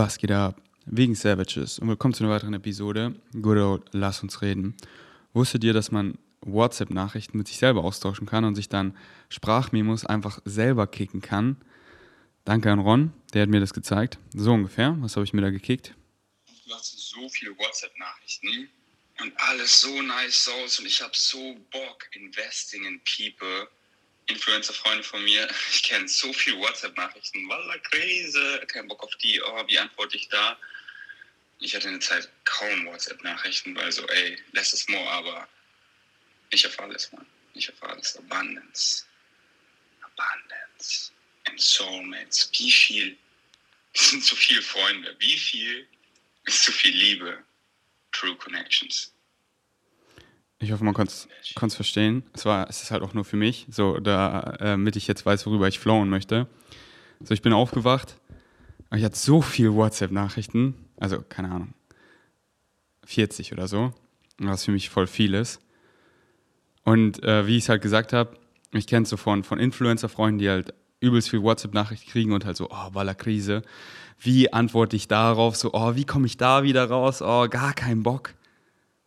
Was geht ab? Wegen Savages und willkommen zu einer weiteren Episode. Good old, lass uns reden. Wusstet ihr, dass man WhatsApp-Nachrichten mit sich selber austauschen kann und sich dann Sprachmemos einfach selber kicken kann? Danke an Ron, der hat mir das gezeigt. So ungefähr. Was habe ich mir da gekickt? Du hast so viele WhatsApp-Nachrichten und alles so nice aus und ich habe so Bock, investing in people. Influencer-Freunde von mir, ich kenne so viele WhatsApp-Nachrichten, Walla Krise, kein Bock auf die, oh, wie antworte ich da? Ich hatte eine Zeit kaum WhatsApp-Nachrichten, weil so, ey, less is more, aber ich erfahre alles, Mann. Ich erfahre alles. Abundance. Abundance. And Soulmates. Wie viel sind zu viele Freunde? Wie viel ist zu viel Liebe? True Connections. Ich hoffe, man konnte es verstehen. Es, war, es ist halt auch nur für mich, so damit ich jetzt weiß, worüber ich flowen möchte. So, ich bin aufgewacht, ich hatte so viele WhatsApp-Nachrichten, also keine Ahnung, 40 oder so, was für mich voll viel ist. Und äh, wie ich es halt gesagt habe, ich kenne es so von, von Influencer-Freunden, die halt übelst viel WhatsApp-Nachricht kriegen und halt so, oh, Baller Krise. Wie antworte ich darauf? So, oh, wie komme ich da wieder raus? Oh, gar keinen Bock.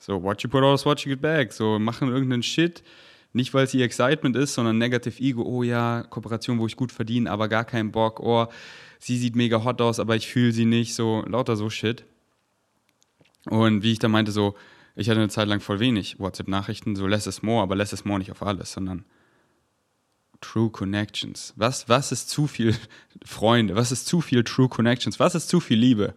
So, what you put out is what you get back. So, machen irgendeinen Shit. Nicht, weil es ihr Excitement ist, sondern Negative Ego. Oh ja, Kooperation, wo ich gut verdiene, aber gar keinen Bock. Oh, sie sieht mega hot aus, aber ich fühle sie nicht. So, lauter so Shit. Und wie ich da meinte, so, ich hatte eine Zeit lang voll wenig WhatsApp-Nachrichten, so less is more, aber less is more nicht auf alles, sondern True Connections. Was, was ist zu viel Freunde? Was ist zu viel True Connections? Was ist zu viel Liebe?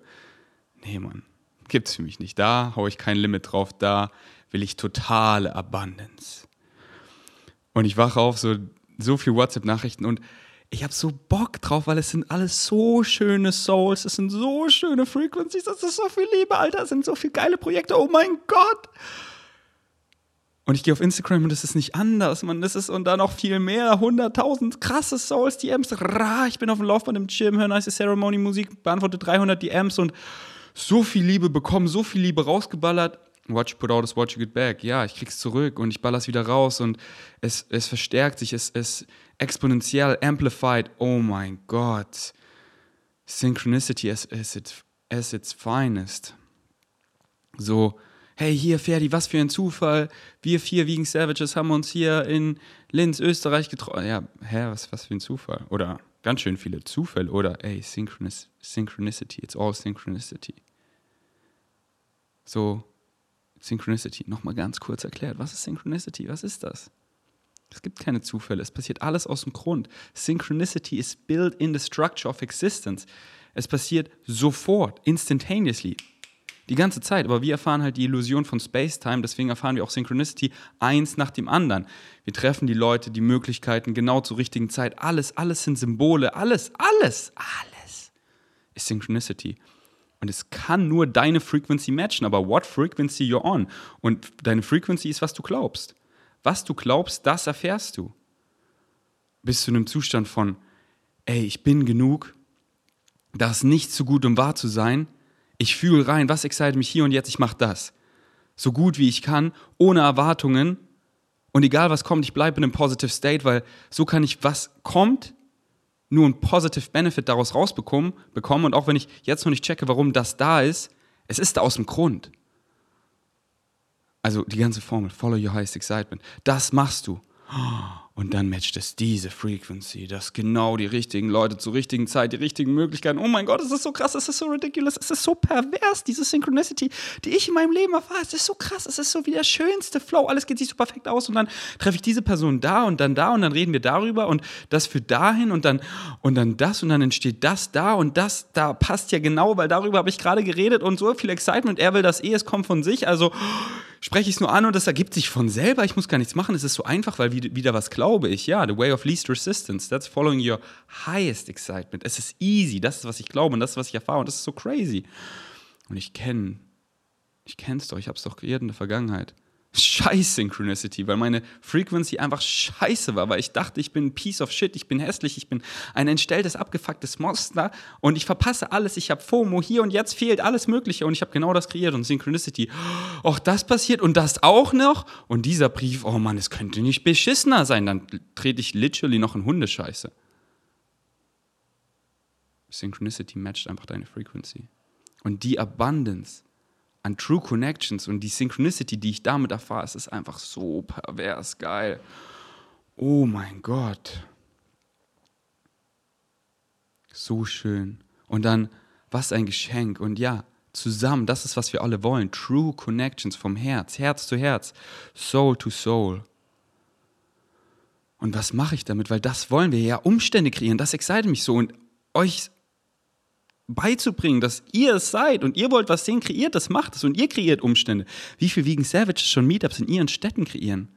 Nee, Mann gibt es für mich nicht. Da haue ich kein Limit drauf. Da will ich totale Abundance. Und ich wache auf, so, so viel WhatsApp-Nachrichten und ich habe so Bock drauf, weil es sind alles so schöne Souls, es sind so schöne Frequencies, das ist so viel Liebe, Alter, es sind so viele geile Projekte, oh mein Gott. Und ich gehe auf Instagram und es ist nicht anders, man. Das ist und da noch viel mehr, 100.000 krasse Souls, DMs. Ra, ich bin auf dem Laufband im Gym, höre nice Ceremony Musik, beantworte 300 DMs und so viel Liebe bekommen, so viel Liebe rausgeballert. What you put out is what you get back. Ja, ich krieg's zurück und ich baller's wieder raus und es, es verstärkt sich, es ist exponentiell amplified. Oh mein Gott. Synchronicity as, as, it, as its finest. So, hey, hier, Ferdi, was für ein Zufall. Wir vier Vegan Savages haben uns hier in Linz, Österreich getroffen. Ja, hä, was, was für ein Zufall. Oder ganz schön viele Zufälle. Oder, ey, Synchronicity, it's all Synchronicity. So, Synchronicity, nochmal ganz kurz erklärt. Was ist Synchronicity? Was ist das? Es gibt keine Zufälle, es passiert alles aus dem Grund. Synchronicity is built in the structure of existence. Es passiert sofort, instantaneously, die ganze Zeit. Aber wir erfahren halt die Illusion von Space-Time, deswegen erfahren wir auch Synchronicity eins nach dem anderen. Wir treffen die Leute, die Möglichkeiten genau zur richtigen Zeit. Alles, alles sind Symbole, alles, alles, alles ist Synchronicity. Und es kann nur deine Frequency matchen, aber what frequency you're on? Und deine Frequency ist, was du glaubst. Was du glaubst, das erfährst du. Bist du in einem Zustand von, ey, ich bin genug, das ist nicht so gut, um wahr zu sein. Ich fühle rein, was excite mich hier und jetzt, ich mache das. So gut wie ich kann, ohne Erwartungen. Und egal was kommt, ich bleibe in einem positive State, weil so kann ich, was kommt, nur ein positive Benefit daraus rausbekommen bekommen. Und auch wenn ich jetzt noch nicht checke, warum das da ist, es ist da aus dem Grund. Also die ganze Formel, follow your highest excitement, das machst du. Und dann matcht es diese Frequency, dass genau die richtigen Leute zur richtigen Zeit, die richtigen Möglichkeiten. Oh mein Gott, es ist so krass, es ist so ridiculous, es ist so pervers, diese Synchronicity, die ich in meinem Leben erfahre. Es ist so krass, es ist so wie der schönste Flow. Alles geht sich so perfekt aus und dann treffe ich diese Person da und dann da und dann reden wir darüber und das führt dahin und dann und dann das und dann entsteht das da und das da passt ja genau, weil darüber habe ich gerade geredet und so viel Excitement. Er will das eh, es kommt von sich. Also spreche ich es nur an und das ergibt sich von selber. Ich muss gar nichts machen. Es ist so einfach, weil wieder was glaube ich. Ja, the way of least resistance. That's following your highest excitement. Es ist easy. Das ist, was ich glaube und das ist, was ich erfahre. Und das ist so crazy. Und ich kenne, ich kenne es doch. Ich habe es doch kreiert in der Vergangenheit scheiß Synchronicity, weil meine Frequency einfach scheiße war, weil ich dachte, ich bin ein Piece of Shit, ich bin hässlich, ich bin ein entstelltes, abgefucktes Monster und ich verpasse alles, ich habe FOMO, hier und jetzt fehlt alles Mögliche und ich habe genau das kreiert und Synchronicity, Och, das passiert und das auch noch und dieser Brief, oh Mann, es könnte nicht beschissener sein, dann trete ich literally noch in Hundescheiße. Synchronicity matcht einfach deine Frequency. Und die Abundance an True Connections und die Synchronicity, die ich damit erfahre, ist einfach so pervers geil. Oh mein Gott. So schön. Und dann, was ein Geschenk. Und ja, zusammen, das ist, was wir alle wollen. True Connections vom Herz, Herz zu Herz, Soul to Soul. Und was mache ich damit? Weil das wollen wir ja, Umstände kreieren. Das excite mich so. Und euch beizubringen, dass ihr es seid und ihr wollt was sehen, kreiert das, macht es und ihr kreiert Umstände. Wie viel wiegen Savages schon Meetups in ihren Städten kreieren?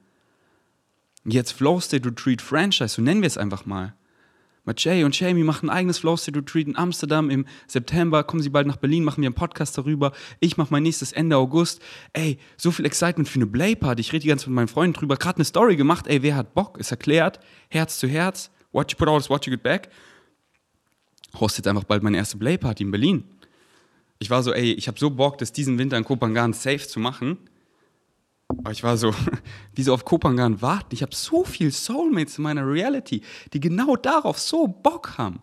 Jetzt Flow State Retreat Franchise, so nennen wir es einfach mal. Jay und Jamie machen ein eigenes Flow State Retreat in Amsterdam im September. Kommen sie bald nach Berlin, machen wir einen Podcast darüber. Ich mache mein nächstes Ende August. Ey, so viel Excitement für eine Play Party. Ich rede die ganze Zeit mit meinen Freunden drüber. Gerade eine Story gemacht. Ey, wer hat Bock? Ist erklärt. Herz zu Herz. What you put out is what you get back hostet einfach bald meine erste Playparty in Berlin. Ich war so, ey, ich habe so Bock, das diesen Winter in Kopangan safe zu machen. Aber ich war so, wie so auf Kopangan warten. Ich habe so viel Soulmates in meiner Reality, die genau darauf so Bock haben.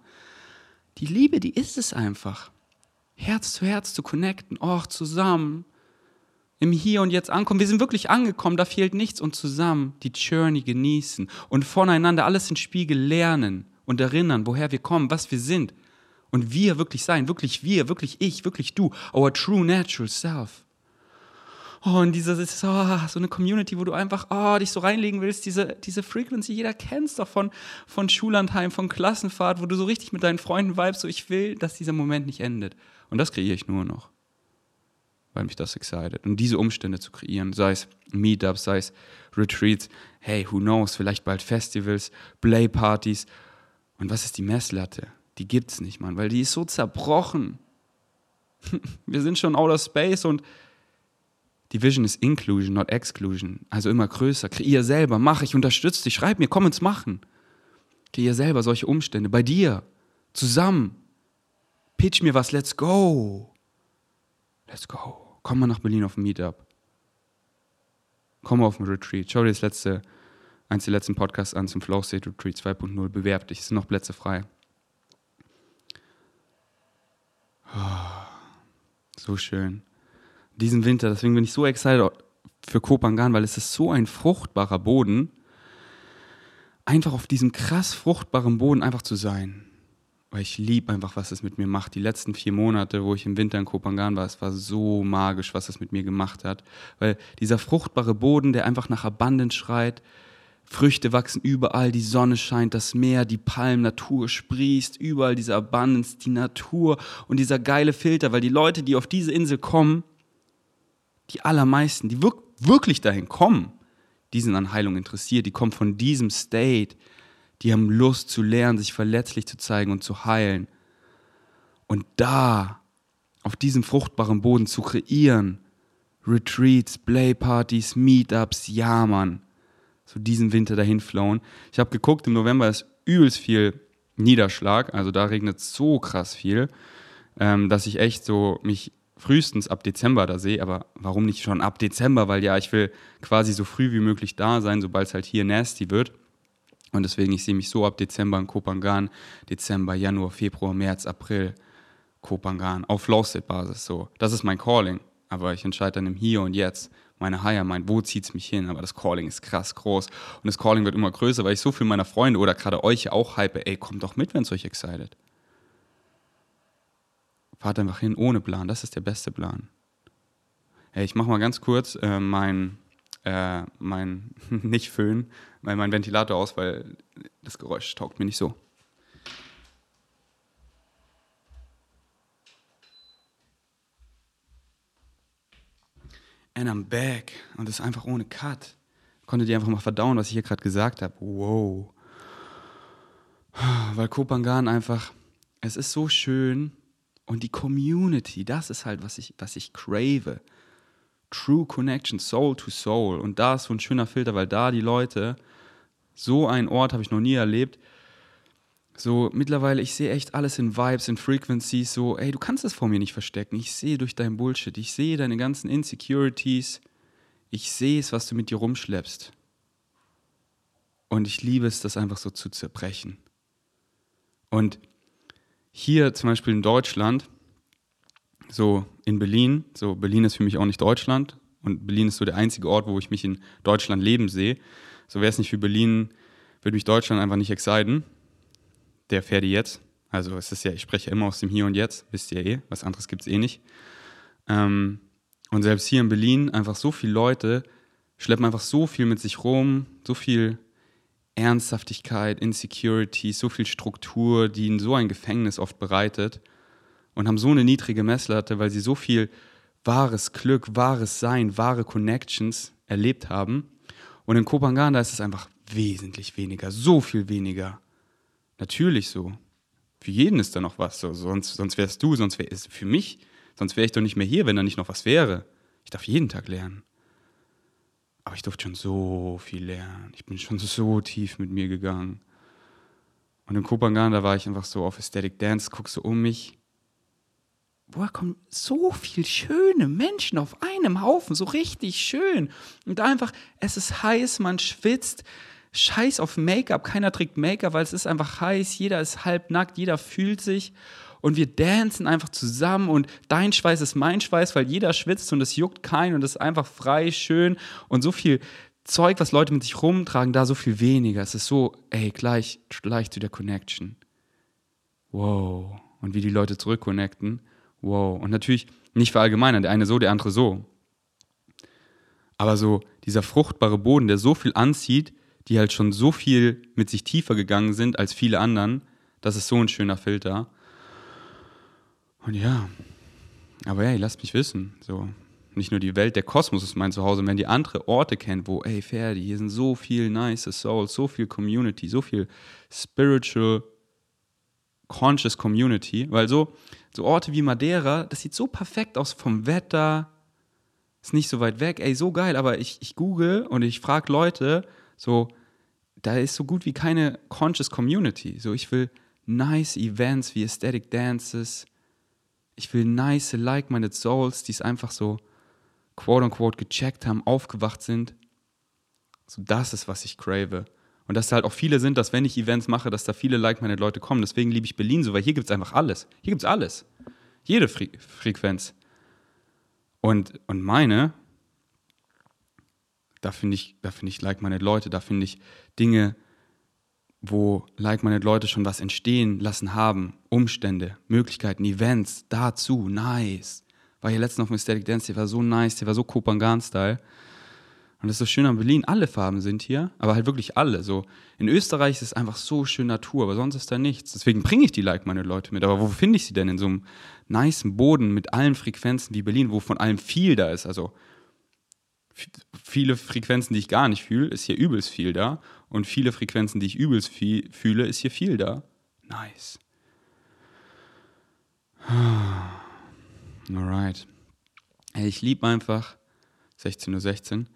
Die Liebe, die ist es einfach. Herz zu Herz zu connecten, auch zusammen, im Hier und Jetzt ankommen. Wir sind wirklich angekommen, da fehlt nichts und zusammen die Journey genießen und voneinander alles in Spiegel lernen und erinnern, woher wir kommen, was wir sind. Und wir wirklich sein, wirklich wir, wirklich ich, wirklich du, our true natural self. Oh, und diese, oh, so eine Community, wo du einfach oh, dich so reinlegen willst, diese, diese Frequency, jeder kennt es doch von, von Schullandheim, von Klassenfahrt, wo du so richtig mit deinen Freunden vibest, so ich will, dass dieser Moment nicht endet. Und das kreiere ich nur noch, weil mich das excited. Und diese Umstände zu kreieren, sei es Meetups, sei es Retreats, hey, who knows, vielleicht bald Festivals, Playpartys und was ist die Messlatte? Die gibt's nicht, Mann, weil die ist so zerbrochen. Wir sind schon outer space und die Vision ist Inclusion, not Exclusion. Also immer größer. Kreier selber, mach, ich unterstütze dich, schreib mir, komm ins Machen. Kreier selber solche Umstände. Bei dir. Zusammen. Pitch mir was, let's go. Let's go. Komm mal nach Berlin auf ein Meetup. Komm mal auf ein Retreat. Schau dir das letzte eins der letzten Podcasts an zum Flow State Retreat 2.0. Bewerb dich, es sind noch Plätze frei. So schön. Diesen Winter, deswegen bin ich so excited für Kopangan, weil es ist so ein fruchtbarer Boden. Einfach auf diesem krass fruchtbaren Boden einfach zu sein. Weil ich liebe einfach, was es mit mir macht. Die letzten vier Monate, wo ich im Winter in Kopangan war, es war so magisch, was es mit mir gemacht hat. Weil dieser fruchtbare Boden, der einfach nach Abundance schreit, Früchte wachsen überall, die Sonne scheint, das Meer, die Palmen, Natur sprießt, überall diese Abundance, die Natur und dieser geile Filter, weil die Leute, die auf diese Insel kommen, die allermeisten, die wirk wirklich dahin kommen, die sind an Heilung interessiert, die kommen von diesem State, die haben Lust zu lernen, sich verletzlich zu zeigen und zu heilen. Und da, auf diesem fruchtbaren Boden zu kreieren, Retreats, Playpartys, Meetups, ja Mann, so diesen Winter dahin flown. Ich habe geguckt, im November ist übelst viel Niederschlag, also da regnet so krass viel, ähm, dass ich echt so mich frühestens ab Dezember da sehe, aber warum nicht schon ab Dezember? Weil ja, ich will quasi so früh wie möglich da sein, sobald es halt hier nasty wird. Und deswegen, ich sehe mich so ab Dezember in Kopangan, Dezember, Januar, Februar, März, April, Kopangan, auf Low-State-Basis so. Das ist mein Calling, aber ich entscheide dann im Hier und Jetzt meine Higher Mind, wo zieht es mich hin? Aber das Calling ist krass groß. Und das Calling wird immer größer, weil ich so viel meiner Freunde oder gerade euch auch hype, ey, kommt doch mit, wenn es euch excited. Fahrt einfach hin ohne Plan, das ist der beste Plan. Hey, ich mach mal ganz kurz äh, mein, äh, mein, nicht Föhn, mein, mein Ventilator aus, weil das Geräusch taugt mir nicht so. And I'm back. Und das einfach ohne Cut. Konntet ihr einfach mal verdauen, was ich hier gerade gesagt habe. Wow. Weil Kopangan einfach, es ist so schön und die Community, das ist halt, was ich, was ich crave. True Connection, Soul to Soul. Und da ist so ein schöner Filter, weil da die Leute, so einen Ort habe ich noch nie erlebt, so, mittlerweile, ich sehe echt alles in Vibes, in Frequencies, so, ey, du kannst es vor mir nicht verstecken. Ich sehe durch dein Bullshit, ich sehe deine ganzen Insecurities, ich sehe es, was du mit dir rumschleppst. Und ich liebe es, das einfach so zu zerbrechen. Und hier zum Beispiel in Deutschland, so in Berlin, so Berlin ist für mich auch nicht Deutschland und Berlin ist so der einzige Ort, wo ich mich in Deutschland leben sehe. So wäre es nicht für Berlin, würde mich Deutschland einfach nicht exciten. Der fährt jetzt. Also es ist ja, ich spreche immer aus dem Hier und Jetzt, wisst ihr eh, was anderes gibt es eh nicht. Ähm, und selbst hier in Berlin einfach so viele Leute schleppen einfach so viel mit sich rum, so viel Ernsthaftigkeit, Insecurity, so viel Struktur, die ihnen so ein Gefängnis oft bereitet und haben so eine niedrige Messlatte, weil sie so viel wahres Glück, wahres Sein, wahre Connections erlebt haben. Und in Kopangana ist es einfach wesentlich weniger, so viel weniger. Natürlich so. Für jeden ist da noch was. So. Sonst, sonst wärst du, sonst wäre es für mich, sonst wäre ich doch nicht mehr hier, wenn da nicht noch was wäre. Ich darf jeden Tag lernen. Aber ich durfte schon so viel lernen. Ich bin schon so tief mit mir gegangen. Und in Kopangan, da war ich einfach so auf Aesthetic Dance, guckst so um mich. Boah, kommen so viele schöne Menschen auf einem Haufen, so richtig schön. Und einfach, es ist heiß, man schwitzt. Scheiß auf Make-up, keiner trägt Make-up, weil es ist einfach heiß, jeder ist halb nackt, jeder fühlt sich und wir dancen einfach zusammen und dein Schweiß ist mein Schweiß, weil jeder schwitzt und es juckt keinen und es ist einfach frei, schön und so viel Zeug, was Leute mit sich rumtragen, da so viel weniger. Es ist so, ey, gleich, gleich zu der Connection. Wow. Und wie die Leute zurückconnecten. Wow. Und natürlich nicht verallgemeinern, der eine so, der andere so. Aber so dieser fruchtbare Boden, der so viel anzieht, die halt schon so viel mit sich tiefer gegangen sind als viele anderen. Das ist so ein schöner Filter. Und ja, aber hey, lasst mich wissen. So, nicht nur die Welt, der Kosmos ist mein Zuhause. Wenn die andere Orte kennt, wo, ey, Ferdi, hier sind so viel nice Souls, so viel Community, so viel spiritual, conscious Community. Weil so, so Orte wie Madeira, das sieht so perfekt aus vom Wetter, ist nicht so weit weg, ey, so geil. Aber ich, ich google und ich frage Leute, so, da ist so gut wie keine conscious Community. So, ich will nice Events wie Aesthetic Dances. Ich will nice like-minded Souls, die es einfach so quote unquote gecheckt haben, aufgewacht sind. So, das ist, was ich crave. Und dass da halt auch viele sind, dass wenn ich Events mache, dass da viele like-minded Leute kommen. Deswegen liebe ich Berlin so, weil hier gibt es einfach alles. Hier gibt es alles. Jede Fre Frequenz. Und, und meine, da finde ich, da finde ich like-minded Leute, da finde ich Dinge, wo like-minded Leute schon was entstehen lassen haben. Umstände, Möglichkeiten, Events, dazu, nice. War hier letztens auf dem Aesthetic Dance, der war so nice, der war so Kopangan-Style. Und das ist so schön an Berlin, alle Farben sind hier, aber halt wirklich alle. So in Österreich ist es einfach so schön Natur, aber sonst ist da nichts. Deswegen bringe ich die like-minded Leute mit. Aber wo finde ich sie denn in so einem niceen Boden mit allen Frequenzen wie Berlin, wo von allem viel da ist? Also viele Frequenzen, die ich gar nicht fühle, ist hier übelst viel da. Und viele Frequenzen, die ich übelst viel fühle, ist hier viel da. Nice. Alright. Hey, ich liebe einfach 16.16 Uhr 16,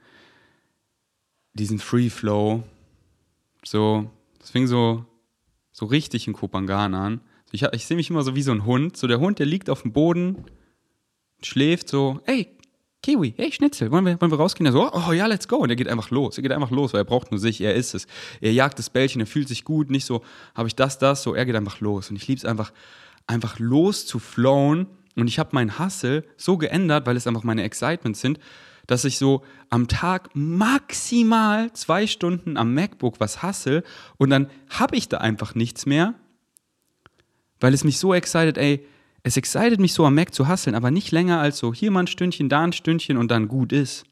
diesen Free Flow. So, das fing so, so richtig in Kopangan an. Ich, ich sehe mich immer so wie so ein Hund. So der Hund, der liegt auf dem Boden, schläft so, ey, Kiwi, hey Schnitzel, wollen wir, wollen wir rausgehen? Er so, oh ja, let's go. Und er geht einfach los. Er geht einfach los, weil er braucht nur sich, er ist es. Er jagt das Bällchen, er fühlt sich gut, nicht so, habe ich das, das, so, er geht einfach los. Und ich liebe es einfach, einfach los zu flowen. Und ich habe meinen Hustle so geändert, weil es einfach meine Excitements sind, dass ich so am Tag maximal zwei Stunden am MacBook was hasse und dann habe ich da einfach nichts mehr, weil es mich so excited, ey, es excited mich so am Mac zu hasseln, aber nicht länger als so hier mal ein Stündchen, da ein Stündchen und dann gut ist.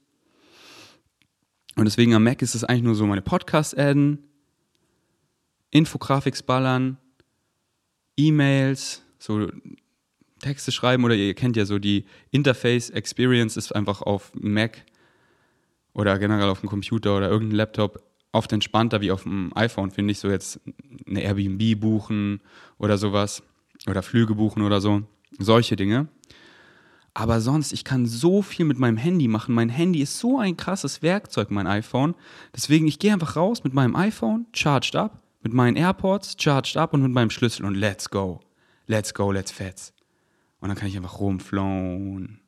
Und deswegen am Mac ist es eigentlich nur so meine Podcasts adden, Infografiks ballern, E-Mails, so Texte schreiben oder ihr kennt ja so die Interface Experience ist einfach auf Mac oder generell auf dem Computer oder irgendeinem Laptop oft entspannter wie auf dem iPhone, finde ich, so jetzt eine Airbnb buchen oder sowas oder Flüge buchen oder so. Solche Dinge. Aber sonst, ich kann so viel mit meinem Handy machen. Mein Handy ist so ein krasses Werkzeug, mein iPhone. Deswegen, ich gehe einfach raus mit meinem iPhone, charged up, mit meinen AirPods, charged up und mit meinem Schlüssel und let's go. Let's go, let's fetz. Und dann kann ich einfach rumflown.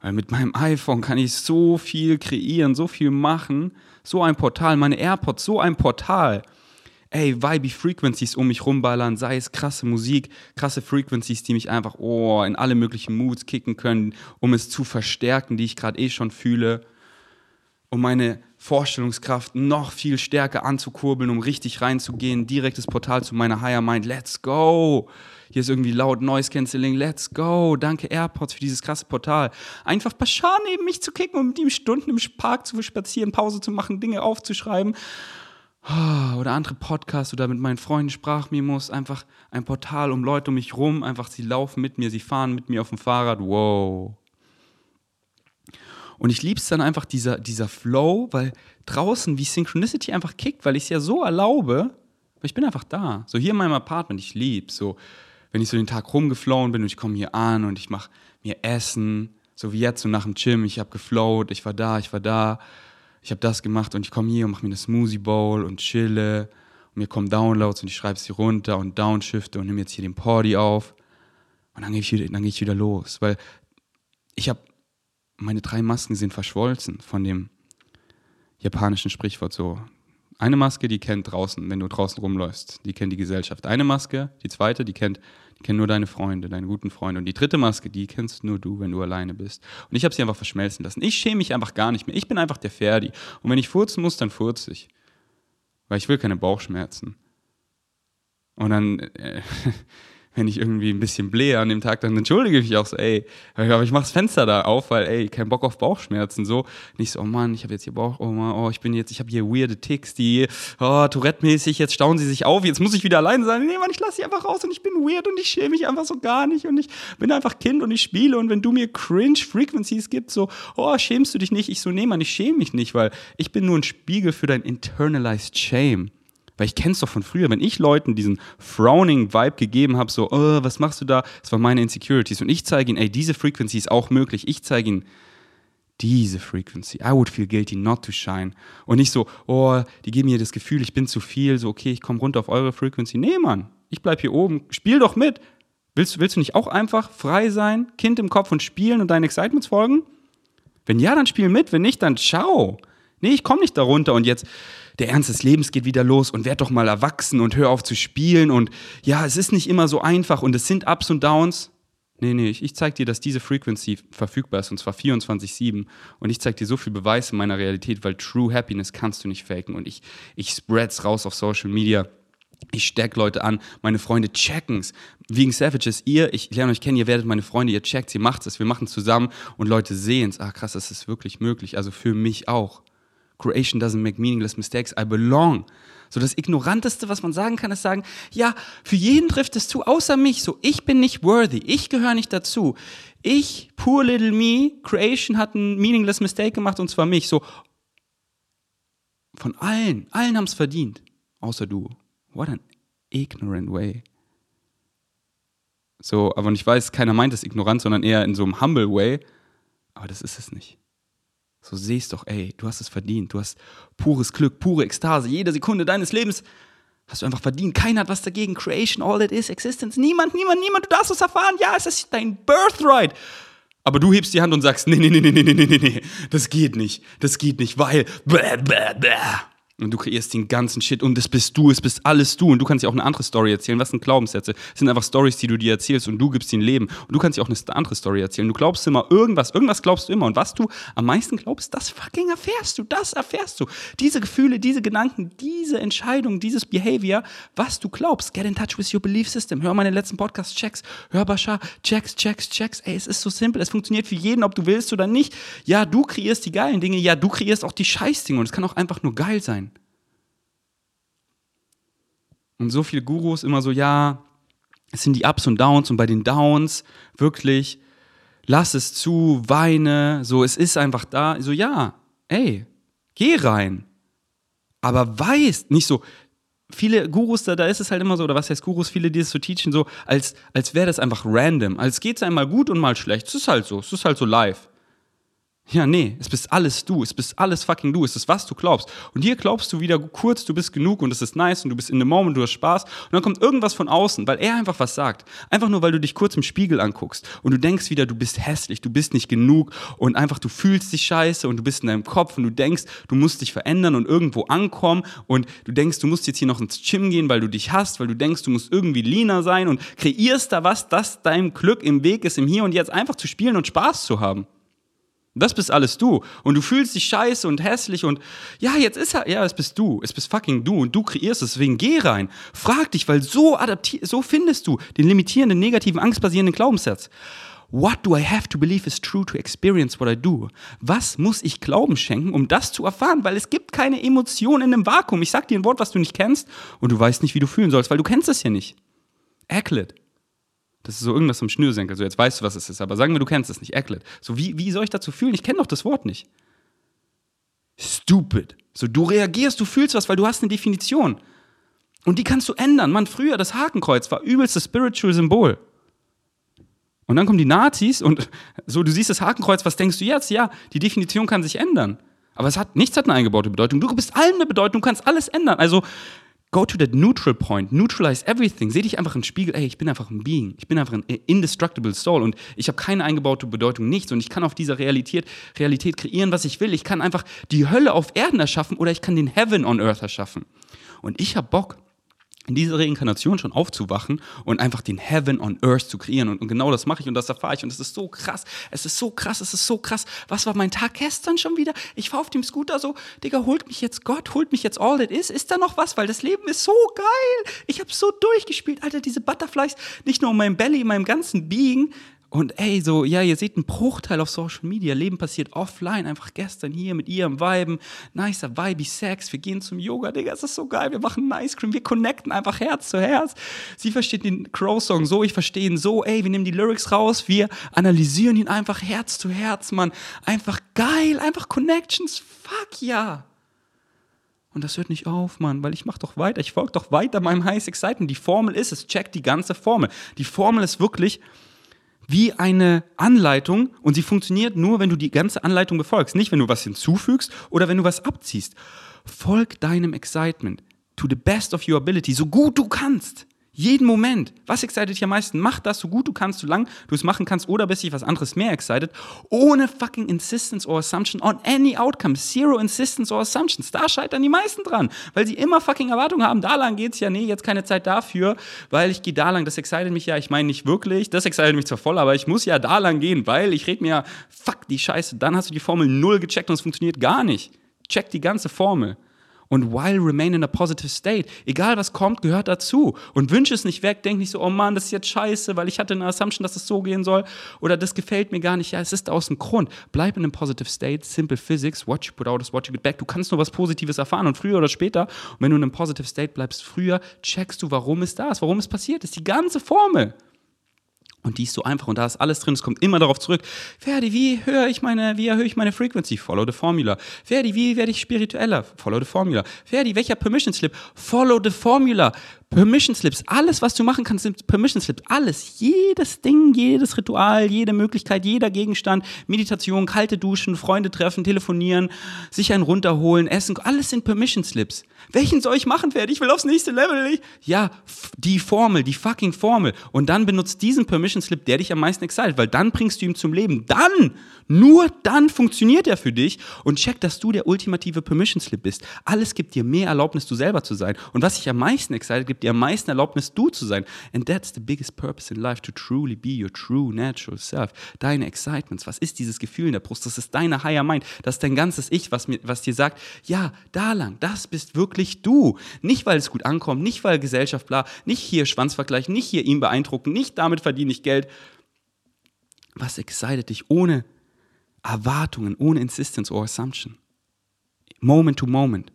Weil mit meinem iPhone kann ich so viel kreieren, so viel machen. So ein Portal, meine AirPods, so ein Portal. Ey, vibey Frequencies um mich rumballern, sei es krasse Musik, krasse Frequencies, die mich einfach, oh, in alle möglichen Moods kicken können, um es zu verstärken, die ich gerade eh schon fühle, um meine Vorstellungskraft noch viel stärker anzukurbeln, um richtig reinzugehen, direktes Portal zu meiner Higher Mind, let's go! Hier ist irgendwie laut Noise Cancelling, let's go! Danke AirPods für dieses krasse Portal. Einfach Bashar neben mich zu kicken und mit ihm Stunden im Park zu spazieren, Pause zu machen, Dinge aufzuschreiben oder andere Podcasts oder mit meinen Freunden Sprachmemos, einfach ein Portal um Leute um mich rum, einfach sie laufen mit mir, sie fahren mit mir auf dem Fahrrad, wow. Und ich liebe es dann einfach, dieser, dieser Flow, weil draußen wie Synchronicity einfach kickt, weil ich es ja so erlaube, weil ich bin einfach da. So hier in meinem Apartment, ich liebe so, wenn ich so den Tag rumgeflown bin und ich komme hier an und ich mache mir Essen, so wie jetzt so nach dem Gym, ich habe geflowt, ich war da, ich war da ich habe das gemacht und ich komme hier und mache mir eine Smoothie Bowl und chille und mir kommen Downloads und ich schreibe sie runter und downshifte und nehme jetzt hier den Party auf und dann gehe ich, wieder, geh ich wieder los, weil ich habe, meine drei Masken sind verschwolzen von dem japanischen Sprichwort so. Eine Maske, die kennt draußen, wenn du draußen rumläufst, die kennt die Gesellschaft. Eine Maske, die zweite, die kennt kennen nur deine Freunde, deine guten Freunde. Und die dritte Maske, die kennst nur du, wenn du alleine bist. Und ich habe sie einfach verschmelzen lassen. Ich schäme mich einfach gar nicht mehr. Ich bin einfach der Ferdi. Und wenn ich furzen muss, dann furze ich. Weil ich will keine Bauchschmerzen. Und dann äh, wenn ich irgendwie ein bisschen blähe an dem Tag, dann entschuldige ich mich auch so, ey, aber ich mach das Fenster da auf, weil, ey, kein Bock auf Bauchschmerzen, so. Nicht so, oh Mann, ich habe jetzt hier Bauch, oh Mann, oh, ich bin jetzt, ich habe hier weirde Ticks, die, oh, Tourette-mäßig, jetzt stauen sie sich auf, jetzt muss ich wieder alleine sein. Nee, Mann, ich lasse sie einfach raus und ich bin weird und ich schäme mich einfach so gar nicht und ich bin einfach Kind und ich spiele und wenn du mir Cringe-Frequencies gibst, so, oh, schämst du dich nicht? Ich so, nee, Mann, ich schäme mich nicht, weil ich bin nur ein Spiegel für dein internalized Shame. Weil ich kenne es doch von früher, wenn ich Leuten diesen frowning-Vibe gegeben habe, so, oh, was machst du da? Das waren meine Insecurities. Und ich zeige ihnen, ey, diese Frequency ist auch möglich. Ich zeige ihnen, diese Frequency. I would feel guilty not to shine. Und nicht so, oh, die geben mir das Gefühl, ich bin zu viel, so, okay, ich komme runter auf eure Frequency. Nee, Mann, ich bleib hier oben. Spiel doch mit. Willst, willst du nicht auch einfach frei sein, Kind im Kopf und spielen und deinen Excitements folgen? Wenn ja, dann spiel mit. Wenn nicht, dann ciao. Nee, ich komme nicht darunter und jetzt der Ernst des Lebens geht wieder los und werd doch mal erwachsen und hör auf zu spielen und ja, es ist nicht immer so einfach und es sind Ups und Downs. Nee, nee, ich, ich zeig dir, dass diese Frequency verfügbar ist und zwar 24-7 und ich zeig dir so viel Beweis in meiner Realität, weil True Happiness kannst du nicht faken und ich, ich spread's raus auf Social Media. Ich steck Leute an, meine Freunde checken's. Wegen Savages, ihr, ich lerne euch kennen, ihr werdet meine Freunde, ihr checkt, ihr macht es, wir machen zusammen und Leute sehen's. Ah, krass, das ist wirklich möglich. Also für mich auch. Creation doesn't make meaningless mistakes, I belong. So das Ignoranteste, was man sagen kann, ist sagen, ja, für jeden trifft es zu, außer mich. So, ich bin nicht worthy, ich gehöre nicht dazu. Ich, poor little me, Creation hat ein meaningless mistake gemacht und zwar mich. So, von allen, allen haben es verdient, außer du. What an ignorant way. So, aber ich weiß, keiner meint es ignorant, sondern eher in so einem humble way. Aber das ist es nicht. So siehst doch, ey, du hast es verdient. Du hast pures Glück, pure Ekstase. Jede Sekunde deines Lebens hast du einfach verdient. Keiner hat was dagegen. Creation, all that is, Existence. Niemand, niemand, niemand. Du darfst es erfahren. Ja, es ist dein Birthright. Aber du hebst die Hand und sagst, nee, nee, nee, nee, nee, nee, nee, nee, das geht nicht. Das geht nicht, weil. Bäh, bäh, bäh. Und du kreierst den ganzen Shit und das bist du, es bist alles du. Und du kannst dir auch eine andere Story erzählen. Was sind Glaubenssätze? Das sind einfach Stories, die du dir erzählst und du gibst ihnen Leben. Und du kannst dir auch eine andere Story erzählen. Du glaubst immer irgendwas, irgendwas glaubst du immer. Und was du am meisten glaubst, das fucking erfährst du, das erfährst du. Diese Gefühle, diese Gedanken, diese Entscheidung, dieses Behavior, was du glaubst. Get in touch with your belief system. Hör meine letzten Podcast-Checks. Hör Bashar, Checks, Checks, Checks. Ey, es ist so simpel. Es funktioniert für jeden, ob du willst oder nicht. Ja, du kreierst die geilen Dinge. Ja, du kreierst auch die Scheißdinge. Und es kann auch einfach nur geil sein. Und so viele Gurus immer so, ja, es sind die Ups und Downs und bei den Downs wirklich, lass es zu, weine, so, es ist einfach da. So, ja, ey, geh rein. Aber weiß, nicht so, viele Gurus, da, da ist es halt immer so, oder was heißt Gurus, viele, die es so teachen, so, als, als wäre das einfach random. Als geht es einmal gut und mal schlecht. Es ist halt so, es ist halt so live. Ja, nee, es bist alles du, es bist alles fucking du, es ist was du glaubst. Und hier glaubst du wieder kurz, du bist genug und es ist nice und du bist in the moment, du hast Spaß. Und dann kommt irgendwas von außen, weil er einfach was sagt. Einfach nur, weil du dich kurz im Spiegel anguckst und du denkst wieder, du bist hässlich, du bist nicht genug und einfach du fühlst dich scheiße und du bist in deinem Kopf und du denkst, du musst dich verändern und irgendwo ankommen und du denkst, du musst jetzt hier noch ins Gym gehen, weil du dich hast, weil du denkst, du musst irgendwie leaner sein und kreierst da was, das deinem Glück im Weg ist, im Hier und Jetzt einfach zu spielen und Spaß zu haben. Das bist alles du. Und du fühlst dich scheiße und hässlich und ja, jetzt ist er, ja, es bist du. Es bist fucking du und du kreierst es. Deswegen geh rein. Frag dich, weil so adaptier, so findest du den limitierenden, negativen, angstbasierenden Glaubenssatz. What do I have to believe is true to experience what I do? Was muss ich Glauben schenken, um das zu erfahren? Weil es gibt keine Emotion in einem Vakuum. Ich sag dir ein Wort, was du nicht kennst und du weißt nicht, wie du fühlen sollst, weil du kennst es ja nicht. Acklet. Das ist so irgendwas vom Schnürsenkel. So, jetzt weißt du, was es ist. Aber sagen wir, du kennst es nicht. Ecklet. So, wie, wie soll ich dazu fühlen? Ich kenne doch das Wort nicht. Stupid. So, du reagierst, du fühlst was, weil du hast eine Definition. Und die kannst du ändern. Mann, früher, das Hakenkreuz war übelstes spiritual Symbol. Und dann kommen die Nazis und so, du siehst das Hakenkreuz, was denkst du jetzt? Ja, die Definition kann sich ändern. Aber es hat, nichts hat eine eingebaute Bedeutung. Du bist allem eine Bedeutung, du kannst alles ändern. Also Go to that neutral point, neutralize everything. Seh dich einfach im Spiegel, ey, ich bin einfach ein Being. Ich bin einfach ein indestructible Soul und ich habe keine eingebaute Bedeutung, nichts. Und ich kann auf dieser Realität, Realität kreieren, was ich will. Ich kann einfach die Hölle auf Erden erschaffen oder ich kann den Heaven on Earth erschaffen. Und ich habe Bock, in dieser Reinkarnation schon aufzuwachen und einfach den Heaven on Earth zu kreieren. Und, und genau das mache ich und das erfahre ich. Und es ist so krass. Es ist so krass, es ist so krass. Was war mein Tag gestern schon wieder? Ich fahre auf dem Scooter so, Digga, holt mich jetzt Gott, holt mich jetzt all that is. Ist da noch was? Weil das Leben ist so geil. Ich habe so durchgespielt. Alter, diese Butterflies, nicht nur in meinem Belly, in meinem ganzen Being, und ey, so, ja, ihr seht einen Bruchteil auf Social Media. Leben passiert offline, einfach gestern hier mit ihr am Viben. Nicer, vibey Sex. Wir gehen zum Yoga, Digga, ist so geil. Wir machen einen Ice Cream, wir connecten einfach Herz zu Herz. Sie versteht den Crow-Song so, ich verstehe ihn so. Ey, wir nehmen die Lyrics raus, wir analysieren ihn einfach Herz zu Herz, Mann. Einfach geil, einfach Connections. Fuck ja. Und das hört nicht auf, Mann, weil ich mach doch weiter. Ich folge doch weiter meinem Highest Excitement. Die Formel ist es. Check die ganze Formel. Die Formel ist wirklich wie eine Anleitung und sie funktioniert nur, wenn du die ganze Anleitung befolgst. Nicht, wenn du was hinzufügst oder wenn du was abziehst. Folg deinem Excitement to the best of your ability, so gut du kannst. Jeden Moment. Was excited dich am meisten? Mach das so gut du kannst, solange du es machen kannst oder bis dich was anderes mehr excited. Ohne fucking Insistence or Assumption on any outcome. Zero Insistence or Assumptions. Da scheitern die meisten dran. Weil sie immer fucking Erwartungen haben. Da lang geht's ja. Nee, jetzt keine Zeit dafür, weil ich gehe da lang. Das excited mich ja. Ich meine nicht wirklich. Das excited mich zwar voll, aber ich muss ja da lang gehen, weil ich rede mir, fuck die Scheiße. Dann hast du die Formel null gecheckt und es funktioniert gar nicht. Check die ganze Formel. Und while remain in a positive state, egal was kommt, gehört dazu. Und wünsche es nicht weg, denk nicht so, oh Mann, das ist jetzt scheiße, weil ich hatte eine Assumption, dass es so gehen soll. Oder das gefällt mir gar nicht. Ja, es ist aus dem Grund. Bleib in einem positive state, simple physics, what you put out is what you get back. Du kannst nur was Positives erfahren und früher oder später, und wenn du in einem positive state bleibst, früher checkst du, warum ist, warum es passiert ist. Die ganze Formel. Und die ist so einfach und da ist alles drin. Es kommt immer darauf zurück. Ferdi, wie höre ich meine, wie erhöhe ich meine Frequency? Follow the formula. Ferdi, wie werde ich spiritueller? Follow the formula. Ferdi, welcher Permission Slip? Follow the formula. Permission Slips, alles, was du machen kannst, sind Permission Slips. Alles, jedes Ding, jedes Ritual, jede Möglichkeit, jeder Gegenstand, Meditation, kalte Duschen, Freunde treffen, telefonieren, sich einen runterholen, essen, alles sind Permission Slips. Welchen soll ich machen, Ferdi? Ich will aufs nächste Level. Ja, die Formel, die fucking Formel. Und dann benutzt diesen Permission Slip, der dich am meisten excited, weil dann bringst du ihn zum Leben. Dann nur dann funktioniert er für dich und check, dass du der ultimative Permission Slip bist. Alles gibt dir mehr Erlaubnis, du selber zu sein. Und was dich am meisten excited, gibt dir am meisten Erlaubnis, du zu sein. And that's the biggest purpose in life, to truly be your true natural self. Deine Excitements. Was ist dieses Gefühl in der Brust? Das ist deine Higher Mind. Das ist dein ganzes Ich, was, mir, was dir sagt, ja, da lang, das bist wirklich du. Nicht, weil es gut ankommt, nicht, weil Gesellschaft bla, nicht hier Schwanzvergleich, nicht hier ihn beeindrucken, nicht damit verdiene ich Geld. Was excited dich ohne Erwartungen, ohne Insistence or Assumption. Moment to moment.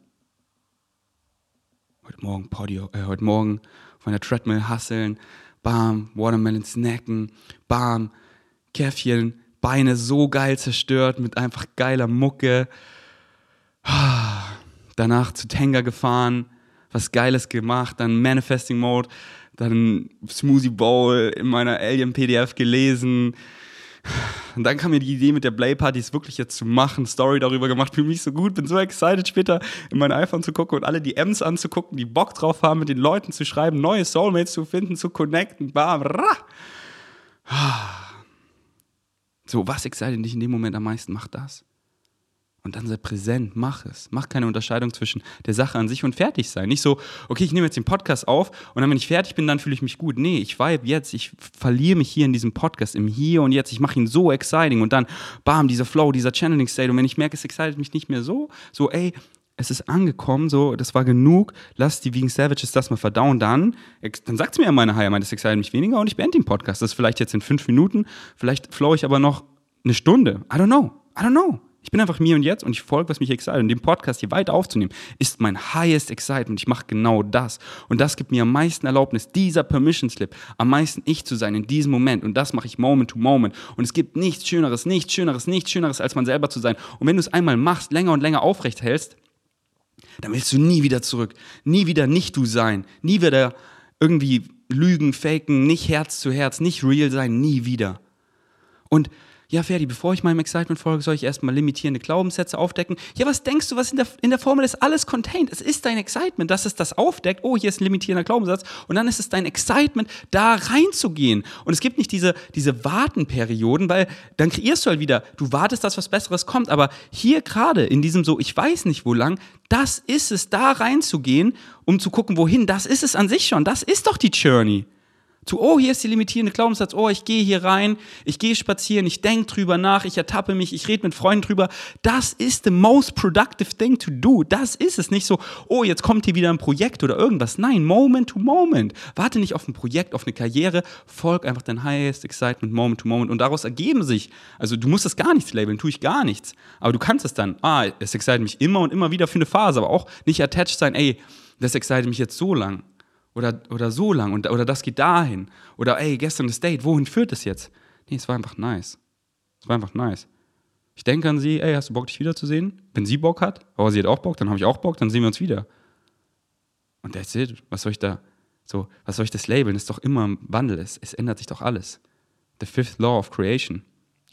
Heute Morgen Podi, äh, heute Morgen von der Treadmill hasseln, bam, Watermelon snacken, bam, Käffchen, Beine so geil zerstört mit einfach geiler Mucke. Danach zu Tenga gefahren, was Geiles gemacht, dann Manifesting Mode, dann Smoothie Bowl in meiner Alien PDF gelesen, Und dann kam mir die Idee mit der Play-Partys wirklich jetzt zu machen, Story darüber gemacht, fühle mich so gut, bin so excited später in mein iPhone zu gucken und alle DMs anzugucken, die Bock drauf haben, mit den Leuten zu schreiben, neue Soulmates zu finden, zu connecten, bam, rah. So, was excited dich in dem Moment am meisten? Mach das. Und dann sei präsent, mach es. Mach keine Unterscheidung zwischen der Sache an sich und fertig sein. Nicht so, okay, ich nehme jetzt den Podcast auf und dann, wenn ich fertig bin, dann fühle ich mich gut. Nee, ich vibe jetzt, ich verliere mich hier in diesem Podcast, im Hier und Jetzt. Ich mache ihn so exciting und dann, bam, dieser Flow, dieser Channeling State. Und wenn ich merke, es excited mich nicht mehr so, so, ey, es ist angekommen, so, das war genug, lass die Vegan Savages das mal verdauen, dann, dann sagt es mir ja meine Higher Mind, das excited mich weniger und ich beende den Podcast. Das ist vielleicht jetzt in fünf Minuten, vielleicht flow ich aber noch eine Stunde. I don't know. I don't know. Ich bin einfach mir und jetzt und ich folge, was mich excite. Und den Podcast hier weiter aufzunehmen, ist mein highest excitement. Ich mache genau das. Und das gibt mir am meisten Erlaubnis, dieser Permission Slip, am meisten ich zu sein in diesem Moment. Und das mache ich Moment to Moment. Und es gibt nichts Schöneres, nichts Schöneres, nichts Schöneres, als man selber zu sein. Und wenn du es einmal machst, länger und länger aufrecht hältst, dann willst du nie wieder zurück. Nie wieder nicht du sein. Nie wieder irgendwie lügen, faken, nicht Herz zu Herz, nicht real sein, nie wieder. Und ja, Ferdi, bevor ich meinem Excitement folge, soll ich erstmal limitierende Glaubenssätze aufdecken. Ja, was denkst du, was in der, in der Formel ist alles contained? Es ist dein Excitement, dass es das aufdeckt. Oh, hier ist ein limitierender Glaubenssatz. Und dann ist es dein Excitement, da reinzugehen. Und es gibt nicht diese, diese Wartenperioden, weil dann kreierst du halt wieder, du wartest, dass was Besseres kommt. Aber hier gerade in diesem so, ich weiß nicht wo lang, das ist es, da reinzugehen, um zu gucken, wohin. Das ist es an sich schon. Das ist doch die Journey zu, oh, hier ist die limitierende Glaubenssatz, oh, ich gehe hier rein, ich gehe spazieren, ich denke drüber nach, ich ertappe mich, ich rede mit Freunden drüber. Das ist the most productive thing to do. Das ist es nicht so, oh, jetzt kommt hier wieder ein Projekt oder irgendwas. Nein, moment to moment. Warte nicht auf ein Projekt, auf eine Karriere, folg einfach dein highest excitement moment to moment und daraus ergeben sich, also du musst das gar nichts labeln, tue ich gar nichts, aber du kannst es dann, ah, es excited mich immer und immer wieder für eine Phase, aber auch nicht attached sein, ey, das excited mich jetzt so lang oder, oder so lang und, oder das geht dahin. Oder ey, gestern das Date, wohin führt das jetzt? Nee, es war einfach nice. Es war einfach nice. Ich denke an sie, ey, hast du Bock, dich wiederzusehen? Wenn sie Bock hat, aber sie hat auch Bock, dann habe ich auch Bock, dann sehen wir uns wieder. Und that's it. Was soll ich da, so, was soll ich das labeln? Das ist doch immer im Wandel. Es, es ändert sich doch alles. The fifth law of creation.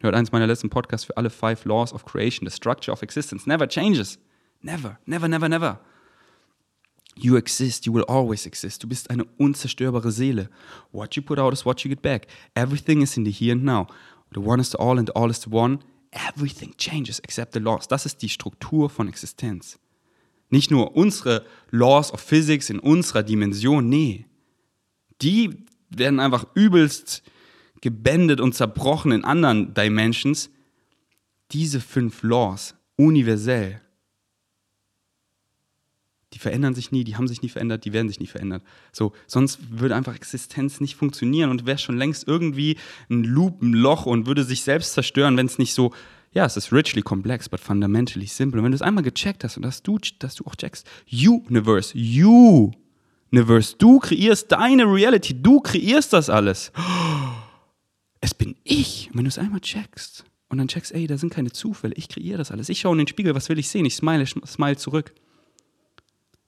Hört eins meiner letzten Podcasts für alle five laws of creation. The structure of existence never changes. Never, never, never, never. You exist, you will always exist. Du bist eine unzerstörbare Seele. What you put out is what you get back. Everything is in the here and now. The one is the all and the all is the one. Everything changes except the laws. Das ist die Struktur von Existenz. Nicht nur unsere Laws of Physics in unserer Dimension, nee. Die werden einfach übelst gebändet und zerbrochen in anderen Dimensions. Diese fünf Laws, universell, die verändern sich nie, die haben sich nie verändert, die werden sich nie verändert. So, sonst würde einfach Existenz nicht funktionieren und wäre schon längst irgendwie ein Loop, ein Loch und würde sich selbst zerstören, wenn es nicht so, ja, es ist richly complex, but fundamentally simple. Und wenn du es einmal gecheckt hast und dass du, dass du auch checkst, Universe, you Universe, du kreierst deine Reality, du kreierst das alles. Es bin ich. Und wenn du es einmal checkst und dann checkst, ey, da sind keine Zufälle, ich kreiere das alles. Ich schaue in den Spiegel, was will ich sehen? Ich smile, smile zurück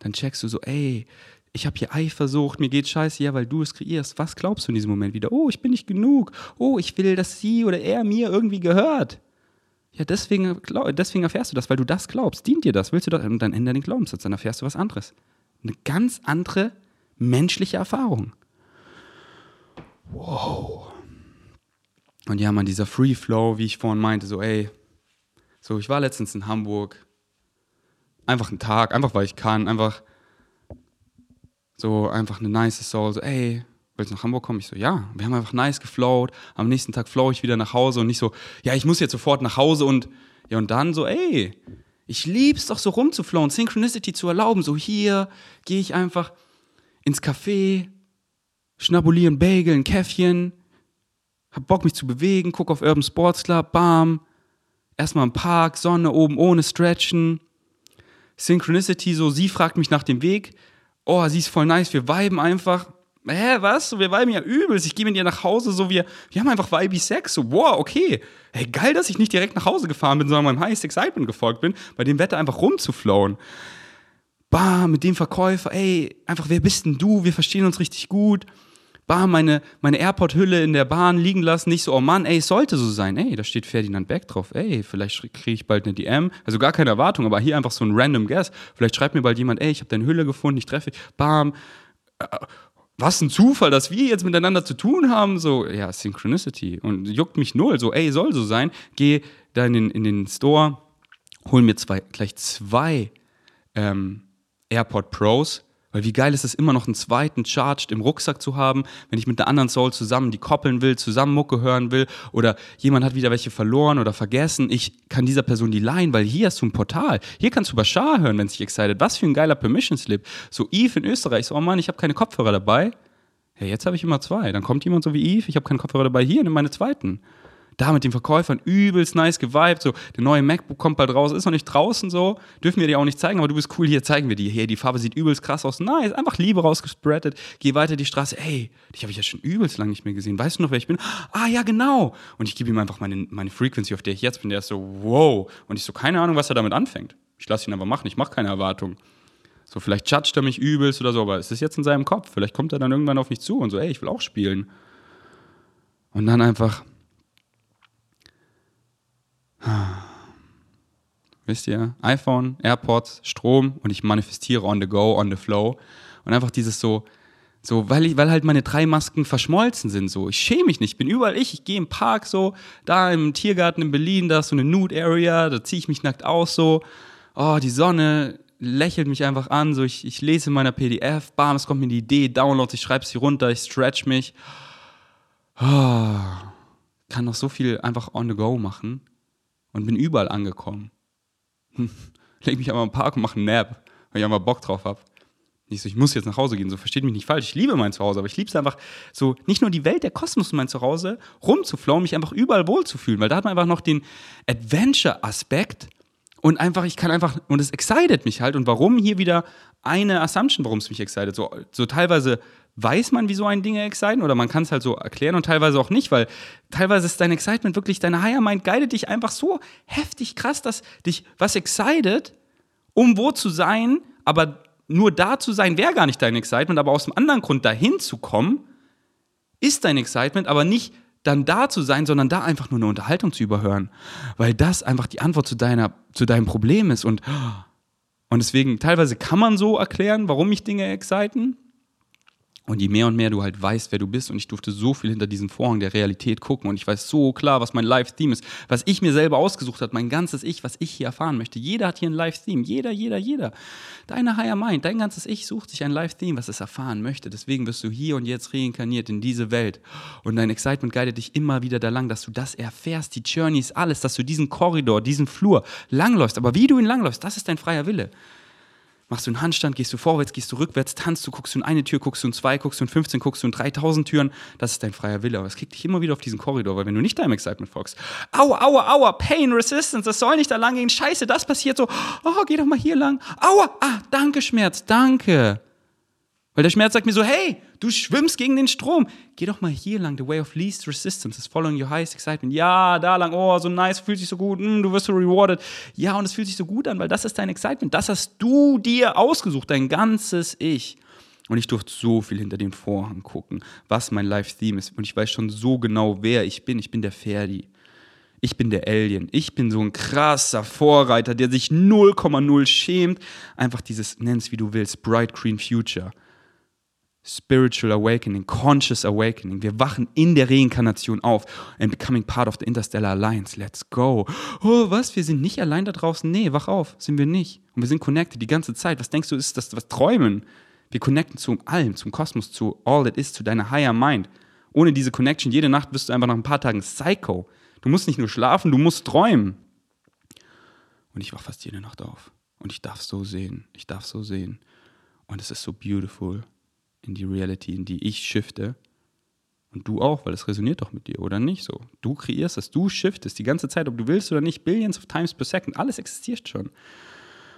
dann checkst du so, ey, ich habe hier Eifersucht, mir geht scheiße, ja, weil du es kreierst. Was glaubst du in diesem Moment wieder? Oh, ich bin nicht genug. Oh, ich will, dass sie oder er mir irgendwie gehört. Ja, deswegen, deswegen erfährst du das, weil du das glaubst. Dient dir das? Willst du das? Und dann ändere den Glaubenssatz, dann erfährst du was anderes. Eine ganz andere menschliche Erfahrung. Wow. Und ja, man, dieser Free Flow, wie ich vorhin meinte, so, ey, so, ich war letztens in Hamburg, einfach einen Tag, einfach weil ich kann, einfach so einfach eine nice Soul, so ey, willst du nach Hamburg kommen? Ich so, ja. Wir haben einfach nice geflowt. Am nächsten Tag flow ich wieder nach Hause und nicht so, ja, ich muss jetzt sofort nach Hause und ja, und dann so, ey, ich lieb's doch so rumzuflowen, Synchronicity zu erlauben. So hier gehe ich einfach ins Café, schnabuliere ein Bagel, ein Käffchen, hab Bock mich zu bewegen, guck auf Urban Sports Club, bam, erstmal im Park, Sonne oben ohne Stretchen, Synchronicity, so sie fragt mich nach dem Weg. Oh, sie ist voll nice, wir viben einfach. Hä, was? wir viben ja übelst. Ich gehe mit ihr nach Hause, so wir, wir haben einfach vibe Sex. So, wow, okay. Hey, geil, dass ich nicht direkt nach Hause gefahren bin, sondern meinem Highest Excitement gefolgt bin, bei dem Wetter einfach rumzuflowen. Bah, mit dem Verkäufer, ey, einfach, wer bist denn du? Wir verstehen uns richtig gut. Bam, meine, meine Airport-Hülle in der Bahn liegen lassen, nicht so, oh Mann, ey, sollte so sein. Ey, da steht Ferdinand Beck drauf. Ey, vielleicht kriege ich bald eine DM. Also gar keine Erwartung, aber hier einfach so ein random Guess. Vielleicht schreibt mir bald jemand, ey, ich habe deine Hülle gefunden, ich treffe dich. Bam. Äh, was ein Zufall, dass wir jetzt miteinander zu tun haben. So, ja, Synchronicity. Und juckt mich null. So, ey, soll so sein. Geh da in den, in den Store, hol mir zwei, gleich zwei ähm, AirPod Pros weil wie geil ist es immer noch einen zweiten Charged im Rucksack zu haben, wenn ich mit einer anderen Soul zusammen die koppeln will, zusammen Mucke hören will oder jemand hat wieder welche verloren oder vergessen. Ich kann dieser Person die leihen, weil hier hast du ein Portal. Hier kannst du Bashar hören, wenn sich excited. Was für ein geiler Permission Slip. So Eve in Österreich, so oh Mann, ich habe keine Kopfhörer dabei. Ja, jetzt habe ich immer zwei. Dann kommt jemand so wie Eve, ich habe keine Kopfhörer dabei, hier, nimm meine zweiten da mit den Verkäufern übelst nice geweibt, so, der neue MacBook kommt bald raus, ist noch nicht draußen so, dürfen wir dir auch nicht zeigen, aber du bist cool, hier zeigen wir dir, hier, die Farbe sieht übelst krass aus, nice, einfach Liebe rausgespreadet, geh weiter die Straße, ey, dich habe ich ja schon übelst lang nicht mehr gesehen, weißt du noch, wer ich bin? Ah, ja, genau. Und ich gebe ihm einfach meine, meine Frequency, auf der ich jetzt bin, der ist so, wow. Und ich so, keine Ahnung, was er damit anfängt. Ich lasse ihn aber machen, ich mache keine Erwartung. So, vielleicht judgt er mich übelst oder so, aber es ist jetzt in seinem Kopf. Vielleicht kommt er dann irgendwann auf mich zu und so, ey, ich will auch spielen. Und dann einfach, Wisst ihr? iPhone, AirPods, Strom und ich manifestiere on the go, on the flow. Und einfach dieses so, so, weil, ich, weil halt meine drei Masken verschmolzen sind. So, ich schäme mich nicht. Ich bin überall ich. Ich gehe im Park so, da im Tiergarten in Berlin, da ist so eine Nude Area, da ziehe ich mich nackt aus so. Oh, die Sonne lächelt mich einfach an. So, ich, ich lese in meiner PDF, bam, es kommt mir die Idee, Download, ich schreibe sie runter, ich stretch mich. Oh, kann noch so viel einfach on the go machen und bin überall angekommen. Hm. Leg mich einmal im Park und mach einen Nap, weil ich einfach Bock drauf habe. Nicht so, ich muss jetzt nach Hause gehen, so versteht mich nicht falsch. Ich liebe mein Zuhause, aber ich liebe es einfach so, nicht nur die Welt, der Kosmos und mein Zuhause, rumzuflowen, mich einfach überall wohlzufühlen, weil da hat man einfach noch den Adventure-Aspekt und einfach, ich kann einfach, und es excited mich halt. Und warum hier wieder eine Assumption, warum es mich excited? So, so teilweise weiß man, wieso ein Ding exciten? Oder man kann es halt so erklären und teilweise auch nicht, weil teilweise ist dein Excitement wirklich, deine Higher Mind guidet dich einfach so heftig krass, dass dich was excited, um wo zu sein, aber nur da zu sein wäre gar nicht dein Excitement, aber aus einem anderen Grund dahin zu kommen, ist dein Excitement, aber nicht dann da zu sein, sondern da einfach nur eine Unterhaltung zu überhören, weil das einfach die Antwort zu deiner zu deinem Problem ist. Und und deswegen teilweise kann man so erklären, warum mich Dinge exciten, und je mehr und mehr du halt weißt, wer du bist, und ich durfte so viel hinter diesem Vorhang der Realität gucken, und ich weiß so klar, was mein Live-Theme ist, was ich mir selber ausgesucht habe, mein ganzes Ich, was ich hier erfahren möchte. Jeder hat hier ein Live-Theme, jeder, jeder, jeder. Deine Higher Mind, dein ganzes Ich sucht sich ein Live-Theme, was es erfahren möchte. Deswegen wirst du hier und jetzt reinkarniert in diese Welt. Und dein Excitement guidet dich immer wieder da lang, dass du das erfährst, die Journeys, alles, dass du diesen Korridor, diesen Flur langläufst. Aber wie du ihn langläufst, das ist dein freier Wille machst du einen Handstand, gehst du vorwärts, gehst du rückwärts, tanzt du, guckst du in eine Tür, guckst du in zwei, guckst du in 15, guckst du in 3000 Türen. Das ist dein freier Wille. Aber es kriegt dich immer wieder auf diesen Korridor, weil wenn du nicht deinem Excitement folgst, aua, aua, aua, Pain, Resistance, das soll nicht da lang gehen, scheiße, das passiert so, oh, geh doch mal hier lang, aua, ah, danke Schmerz, danke. Weil der Schmerz sagt mir so, hey, du schwimmst gegen den Strom. Geh doch mal hier lang. The way of least resistance is following your highest excitement. Ja, da lang. Oh, so nice, fühlt sich so gut. Mm, du wirst so rewarded. Ja, und es fühlt sich so gut an, weil das ist dein Excitement. Das hast du dir ausgesucht, dein ganzes Ich. Und ich durfte so viel hinter den Vorhang gucken, was mein Live-Theme ist. Und ich weiß schon so genau, wer ich bin. Ich bin der Ferdi. Ich bin der Alien. Ich bin so ein krasser Vorreiter, der sich 0,0 schämt. Einfach dieses, nenn's wie du willst, Bright Green Future. Spiritual Awakening, Conscious Awakening. Wir wachen in der Reinkarnation auf and becoming part of the Interstellar Alliance. Let's go. Oh, was? Wir sind nicht allein da draußen? Nee, wach auf. Sind wir nicht. Und wir sind connected die ganze Zeit. Was denkst du, ist das was Träumen? Wir connecten zu allem, zum Kosmos, zu all that is, zu deiner Higher Mind. Ohne diese Connection, jede Nacht wirst du einfach nach ein paar Tagen Psycho. Du musst nicht nur schlafen, du musst träumen. Und ich wach fast jede Nacht auf. Und ich darf so sehen. Ich darf so sehen. Und es ist so beautiful in die Reality, in die ich shifte. Und du auch, weil es resoniert doch mit dir, oder nicht so? Du kreierst es, du shiftest die ganze Zeit, ob du willst oder nicht, Billions of Times per Second, alles existiert schon.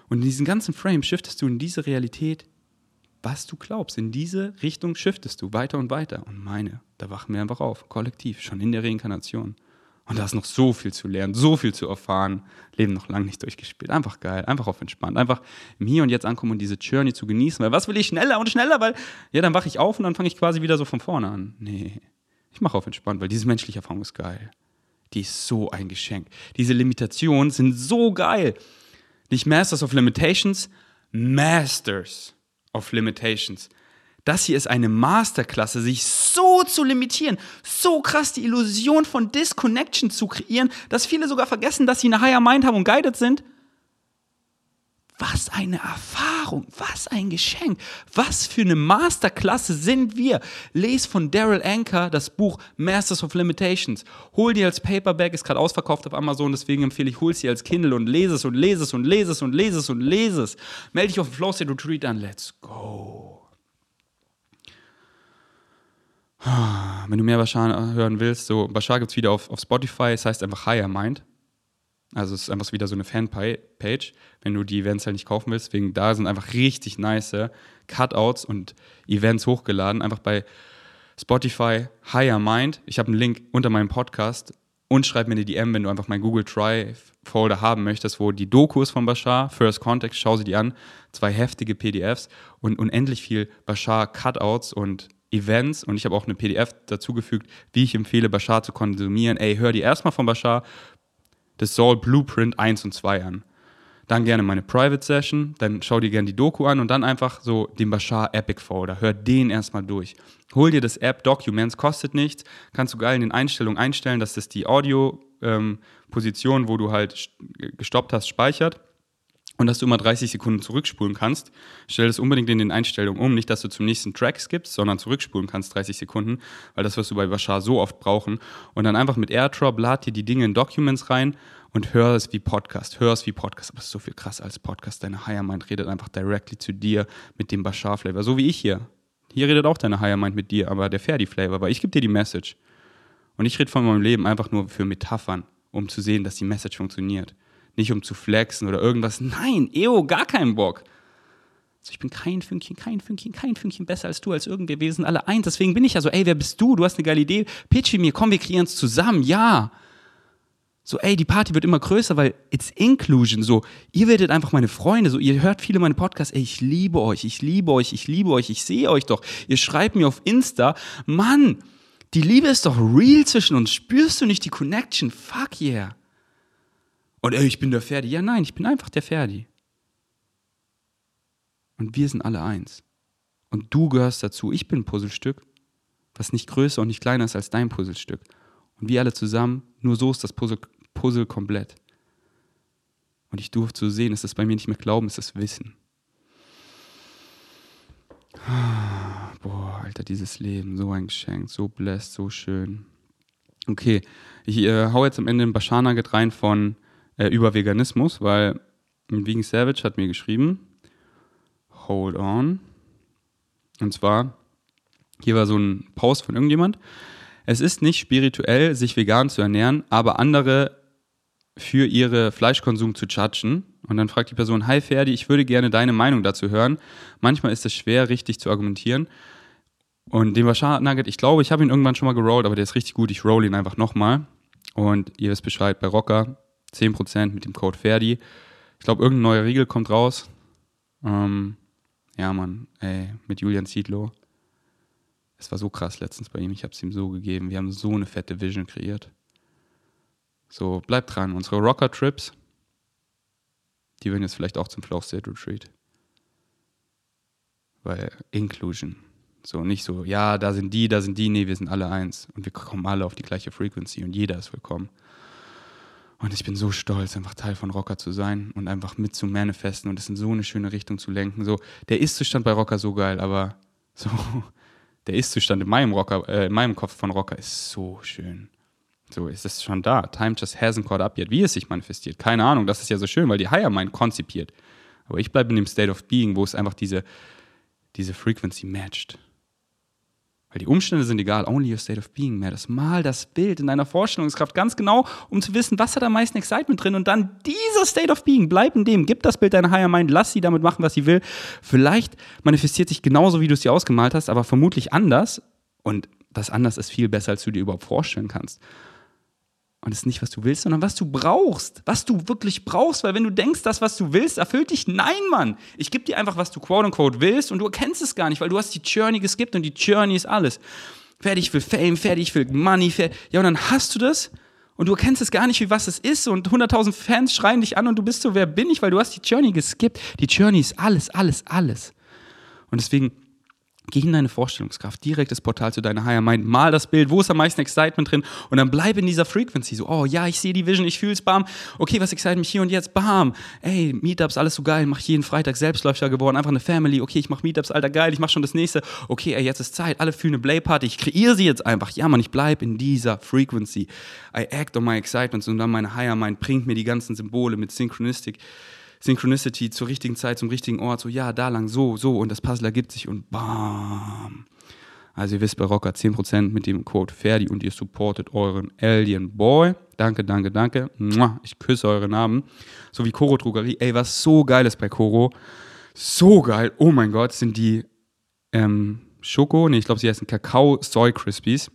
Und in diesen ganzen Frame shiftest du in diese Realität, was du glaubst. In diese Richtung shiftest du weiter und weiter. Und meine, da wachen wir einfach auf, kollektiv, schon in der Reinkarnation. Und da ist noch so viel zu lernen, so viel zu erfahren. Leben noch lange nicht durchgespielt. Einfach geil, einfach auf entspannt. Einfach im Hier und Jetzt ankommen und diese Journey zu genießen. Weil was will ich schneller und schneller? Weil, ja, dann wache ich auf und dann fange ich quasi wieder so von vorne an. Nee, ich mache auf entspannt, weil diese menschliche Erfahrung ist geil. Die ist so ein Geschenk. Diese Limitationen sind so geil. Nicht Masters of Limitations, Masters of Limitations. Das hier ist eine Masterklasse, sich so zu limitieren, so krass die Illusion von Disconnection zu kreieren, dass viele sogar vergessen, dass sie eine Higher Mind haben und guided sind. Was eine Erfahrung, was ein Geschenk, was für eine Masterklasse sind wir. Les von Daryl Anker das Buch Masters of Limitations. Hol dir als Paperback, ist gerade ausverkauft auf Amazon, deswegen empfehle ich, hol es dir als Kindle und lese es und lese es und lese es und lese es und lese es. Melde dich auf dem Flow State Retreat an, let's go. Wenn du mehr Bashar hören willst, so Bashar gibt es wieder auf, auf Spotify, es heißt einfach Higher Mind. Also es ist einfach wieder so eine Fanpage, wenn du die Events halt nicht kaufen willst. Wegen da sind einfach richtig nice Cutouts und Events hochgeladen. Einfach bei Spotify Higher Mind. Ich habe einen Link unter meinem Podcast und schreib mir eine DM, wenn du einfach meinen Google Drive Folder haben möchtest, wo die Dokus von Bashar, First Context, schau sie dir an, zwei heftige PDFs und unendlich viel Bashar Cutouts und Events und ich habe auch eine PDF dazugefügt, wie ich empfehle, Bashar zu konsumieren. Ey, hör dir erstmal von Bashar das Soul Blueprint 1 und 2 an. Dann gerne meine Private Session, dann schau dir gerne die Doku an und dann einfach so den Bashar Epic Folder. Hör den erstmal durch. Hol dir das App Documents, kostet nichts. Kannst du geil in den Einstellungen einstellen, dass das die Audio-Position, ähm, wo du halt gestoppt hast, speichert und dass du immer 30 Sekunden zurückspulen kannst. Stell das unbedingt in den Einstellungen um, nicht, dass du zum nächsten Track skippst, sondern zurückspulen kannst 30 Sekunden, weil das wirst du bei Bashar so oft brauchen. Und dann einfach mit AirDrop lad dir die Dinge in Documents rein und hör es wie Podcast, hör es wie Podcast. Aber es ist so viel krasser als Podcast. Deine Higher Mind redet einfach directly zu dir mit dem Bashar-Flavor, so wie ich hier. Hier redet auch deine Higher Mind mit dir, aber der Ferdi-Flavor, weil ich gebe dir die Message. Und ich rede von meinem Leben einfach nur für Metaphern, um zu sehen, dass die Message funktioniert. Nicht um zu flexen oder irgendwas. Nein, Eo, gar keinen Bock. Also ich bin kein Fünkchen, kein Fünkchen, kein Fünkchen besser als du, als irgendwer. Wir sind alle eins. Deswegen bin ich ja so, ey, wer bist du? Du hast eine geile Idee. Pitche mir, komm, wir kreieren es zusammen. Ja. So, ey, die Party wird immer größer, weil it's Inclusion. So, ihr werdet einfach meine Freunde. So, ihr hört viele meine Podcasts. Ey, ich liebe euch, ich liebe euch, ich liebe euch, ich sehe euch doch. Ihr schreibt mir auf Insta. Mann, die Liebe ist doch real zwischen uns. Spürst du nicht die Connection? Fuck yeah. Und ey, ich bin der Ferdi. Ja, nein, ich bin einfach der Ferdi. Und wir sind alle eins. Und du gehörst dazu. Ich bin ein Puzzlestück, was nicht größer und nicht kleiner ist als dein Puzzlestück. Und wir alle zusammen, nur so ist das Puzzle, Puzzle komplett. Und ich durfte so sehen, es ist bei mir nicht mehr Glauben, es ist Wissen. Boah, Alter, dieses Leben, so ein Geschenk, so blessed, so schön. Okay, ich äh, hau jetzt am Ende ein Bashar-Nugget rein von äh, über Veganismus, weil Vegan Savage hat mir geschrieben, hold on. Und zwar, hier war so ein Post von irgendjemand. Es ist nicht spirituell, sich vegan zu ernähren, aber andere für ihre Fleischkonsum zu judgen. Und dann fragt die Person, hi Ferdi, ich würde gerne deine Meinung dazu hören. Manchmal ist es schwer, richtig zu argumentieren. Und den Bashar Nugget, ich glaube, ich habe ihn irgendwann schon mal gerollt, aber der ist richtig gut. Ich roll ihn einfach nochmal. Und ihr wisst Bescheid, bei Rocker 10% mit dem Code Ferdi. Ich glaube, irgendein neuer Riegel kommt raus. Ähm, ja, Mann, ey, mit Julian Ziedlow. Es war so krass letztens bei ihm. Ich habe es ihm so gegeben. Wir haben so eine fette Vision kreiert. So, bleibt dran. Unsere Rocker-Trips, die werden jetzt vielleicht auch zum Flow State Retreat. Weil Inclusion. So, nicht so, ja, da sind die, da sind die. Nee, wir sind alle eins. Und wir kommen alle auf die gleiche Frequency und jeder ist willkommen. Und ich bin so stolz, einfach Teil von Rocker zu sein und einfach mit zu manifesten und es in so eine schöne Richtung zu lenken. So, der Ist-Zustand bei Rocker so geil, aber so, der Ist-Zustand in meinem Rocker, äh, in meinem Kopf von Rocker ist so schön. So ist es schon da. Time just hasn't caught up yet. Wie es sich manifestiert, keine Ahnung. Das ist ja so schön, weil die Higher Mind konzipiert. Aber ich bleibe in dem State of Being, wo es einfach diese, diese Frequency matcht. Weil die Umstände sind egal, only your state of being matters. Mal das Bild in deiner Vorstellungskraft ganz genau, um zu wissen, was hat am meisten Excitement drin und dann dieser State of being, bleib in dem, gib das Bild deiner Higher Mind, lass sie damit machen, was sie will. Vielleicht manifestiert sich genauso, wie du es dir ausgemalt hast, aber vermutlich anders und das anders ist viel besser, als du dir überhaupt vorstellen kannst. Und es ist nicht, was du willst, sondern was du brauchst. Was du wirklich brauchst. Weil wenn du denkst, das, was du willst, erfüllt dich. Nein, Mann. Ich gebe dir einfach, was du quote unquote willst und du erkennst es gar nicht, weil du hast die Journey geskippt und die Journey ist alles. Fertig für Fame, fertig für Money, fertig. Ja, und dann hast du das und du erkennst es gar nicht, wie was es ist und 100.000 Fans schreien dich an und du bist so, wer bin ich, weil du hast die Journey geskippt. Die Journey ist alles, alles, alles. Und deswegen Geh in deine Vorstellungskraft, direkt das Portal zu deiner Higher Mind, mal das Bild, wo ist am meisten Excitement drin? Und dann bleib in dieser Frequency, so, oh ja, ich sehe die Vision, ich fühl's, bam, okay, was excite mich hier und jetzt, bam, ey, Meetups, alles so geil, mach jeden Freitag Selbstläufer geworden, einfach eine Family, okay, ich mach Meetups, alter geil, ich mach schon das nächste, okay, ey, jetzt ist Zeit, alle fühlen eine Play-Party, ich kreiere sie jetzt einfach, ja, man, ich bleib in dieser Frequency, I act on my excitements und dann meine Higher Mind bringt mir die ganzen Symbole mit Synchronistic, Synchronicity zur richtigen Zeit, zum richtigen Ort, so ja, da lang, so, so und das Puzzle ergibt sich und bam. Also ihr wisst bei Rocker 10% mit dem Code Ferdi und ihr supportet euren Alien Boy. Danke, danke, danke. Ich küsse eure Namen. So wie Koro Drogerie. Ey, was so geil ist bei Koro. So geil. Oh mein Gott, sind die ähm, Schoko, nee, ich glaube, sie heißen Kakao Soy Crispies.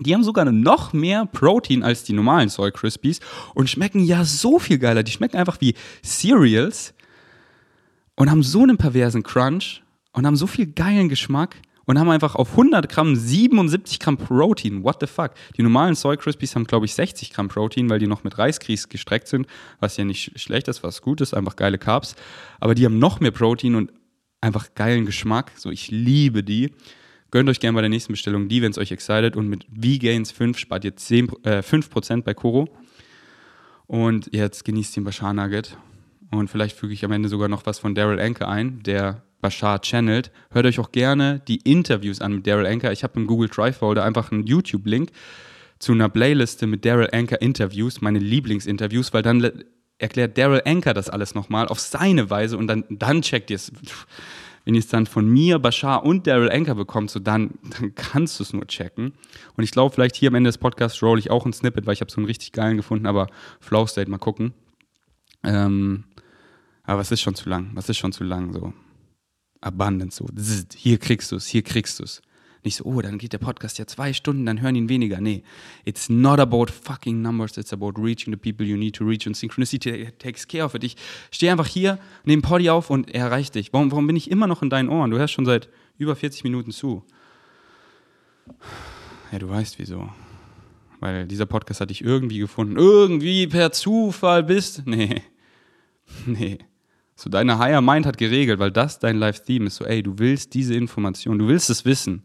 Die haben sogar noch mehr Protein als die normalen Soy Crispies und schmecken ja so viel geiler. Die schmecken einfach wie Cereals und haben so einen perversen Crunch und haben so viel geilen Geschmack und haben einfach auf 100 Gramm 77 Gramm Protein. What the fuck? Die normalen Soy Crispies haben, glaube ich, 60 Gramm Protein, weil die noch mit Reisgrieß gestreckt sind, was ja nicht schlecht ist, was gut ist, einfach geile Carbs. Aber die haben noch mehr Protein und einfach geilen Geschmack. So, ich liebe die. Gönnt euch gerne bei der nächsten Bestellung die, wenn es euch excited. Und mit V-Gains 5 spart ihr 10, äh, 5% bei Koro. Und jetzt genießt den Bashar Nugget. Und vielleicht füge ich am Ende sogar noch was von Daryl Anker ein, der Bashar channelt. Hört euch auch gerne die Interviews an mit Daryl Anker. Ich habe im Google Drive Folder einfach einen YouTube-Link zu einer Playliste mit Daryl Anker Interviews, meine Lieblingsinterviews, weil dann erklärt Daryl Anker das alles nochmal auf seine Weise und dann, dann checkt ihr es wenn ihr es dann von mir, Bashar und Daryl Anker bekommt, so dann, dann kannst du es nur checken. Und ich glaube, vielleicht hier am Ende des Podcasts roll ich auch ein Snippet, weil ich habe so einen richtig geilen gefunden, aber Flow State mal gucken. Ähm, aber es ist schon zu lang. Was ist schon zu lang? So Abundance, so hier kriegst du es, hier kriegst du es. Nicht so, oh, dann geht der Podcast ja zwei Stunden, dann hören ihn weniger. Nee, it's not about fucking numbers, it's about reaching the people you need to reach. Und Synchronicity takes care of it. Ich stehe einfach hier, nehme Poddy auf und er erreicht dich. Warum, warum bin ich immer noch in deinen Ohren? Du hörst schon seit über 40 Minuten zu. Ja, du weißt wieso. Weil dieser Podcast hat dich irgendwie gefunden. Irgendwie per Zufall bist. Nee. Nee. So deine Higher Mind hat geregelt, weil das dein Live-Theme ist. So, ey, du willst diese Information, du willst es wissen.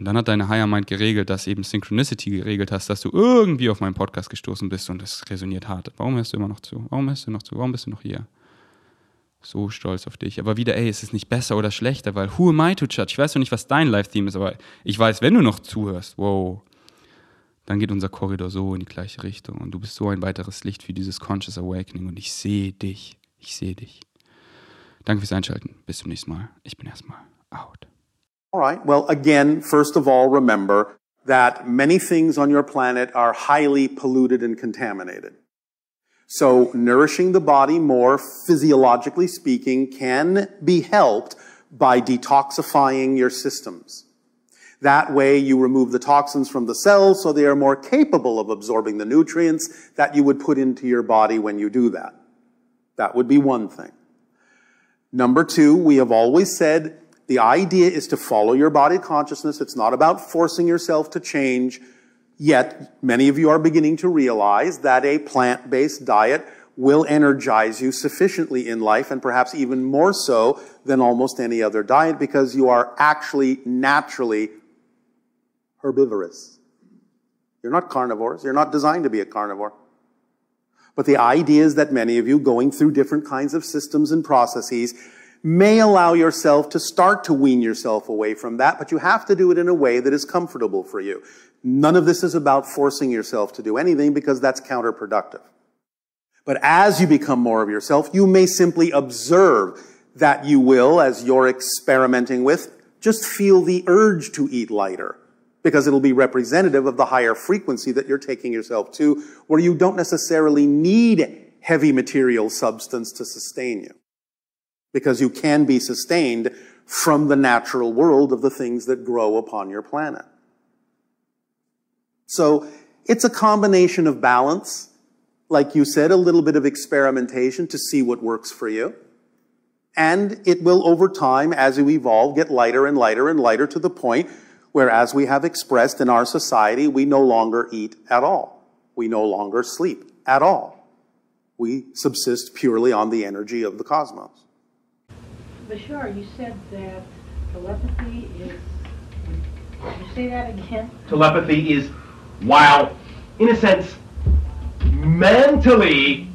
Und dann hat deine Higher Mind geregelt, dass eben Synchronicity geregelt hast, dass du irgendwie auf meinen Podcast gestoßen bist und das resoniert hart. Warum hörst du immer noch zu? Warum hörst du noch zu? Warum bist du noch hier? So stolz auf dich. Aber wieder, ey, es ist nicht besser oder schlechter, weil who am I to judge? Ich weiß noch nicht, was dein Live-Theme ist, aber ich weiß, wenn du noch zuhörst, wow, dann geht unser Korridor so in die gleiche Richtung und du bist so ein weiteres Licht für dieses Conscious Awakening und ich sehe dich. Ich sehe dich. Danke fürs Einschalten. Bis zum nächsten Mal. Ich bin erstmal out. All right. Well, again, first of all, remember that many things on your planet are highly polluted and contaminated. So nourishing the body more, physiologically speaking, can be helped by detoxifying your systems. That way you remove the toxins from the cells so they are more capable of absorbing the nutrients that you would put into your body when you do that. That would be one thing. Number two, we have always said the idea is to follow your body consciousness. It's not about forcing yourself to change. Yet, many of you are beginning to realize that a plant-based diet will energize you sufficiently in life and perhaps even more so than almost any other diet because you are actually naturally herbivorous. You're not carnivores. You're not designed to be a carnivore. But the idea is that many of you going through different kinds of systems and processes may allow yourself to start to wean yourself away from that, but you have to do it in a way that is comfortable for you. None of this is about forcing yourself to do anything because that's counterproductive. But as you become more of yourself, you may simply observe that you will, as you're experimenting with, just feel the urge to eat lighter because it'll be representative of the higher frequency that you're taking yourself to where you don't necessarily need heavy material substance to sustain you because you can be sustained from the natural world of the things that grow upon your planet. So It's a combination of balance, like you said, a little bit of experimentation to see what works for you. And it will, over time, as you evolve, get lighter and lighter and lighter to the point where, as we have expressed in our society, we no longer eat at all. We no longer sleep at all. We subsist purely on the energy of the cosmos. Bashar, you said that telepathy is. Can you say that again? Telepathy is, while, in a sense, mentally,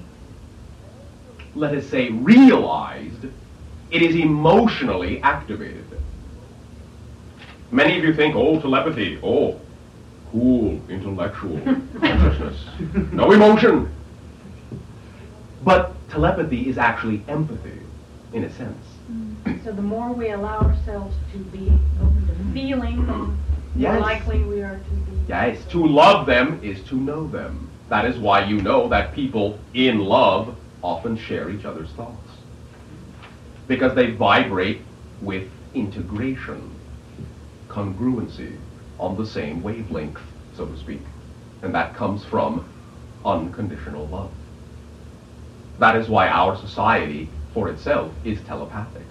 let us say, realized, it is emotionally activated. Many of you think, oh, telepathy, oh, cool, intellectual consciousness, no emotion. But telepathy is actually empathy, in a sense. So the more we allow ourselves to be open to feeling, the more likely we are to be. Yes, to love them is to know them. That is why you know that people in love often share each other's thoughts. Because they vibrate with integration, congruency, on the same wavelength, so to speak. And that comes from unconditional love. That is why our society, for itself, is telepathic.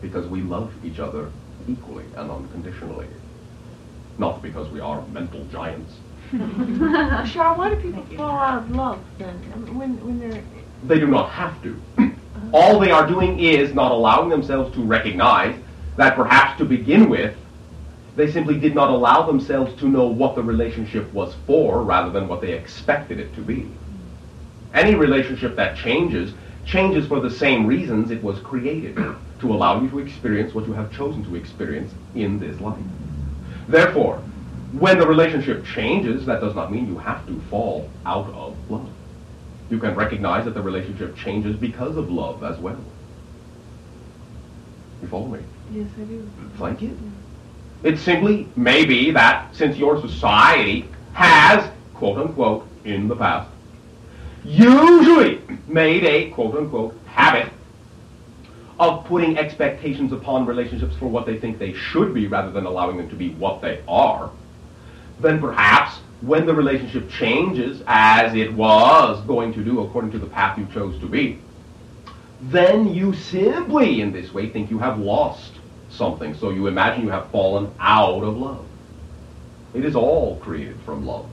Because we love each other equally and unconditionally. Not because we are mental giants. Bashar, why do people fall out of love then? When, when they're. They do not have to. All they are doing is not allowing themselves to recognize that perhaps to begin with, they simply did not allow themselves to know what the relationship was for rather than what they expected it to be. Any relationship that changes, changes for the same reasons it was created to allow you to experience what you have chosen to experience in this life. Therefore, when the relationship changes, that does not mean you have to fall out of love. You can recognize that the relationship changes because of love as well. You follow me? Yes, I do. Thank you. It simply may be that since your society has, quote unquote, in the past, usually made a, quote unquote, habit of putting expectations upon relationships for what they think they should be rather than allowing them to be what they are, then perhaps when the relationship changes as it was going to do according to the path you chose to be, then you simply in this way think you have lost something. So you imagine you have fallen out of love. It is all created from love.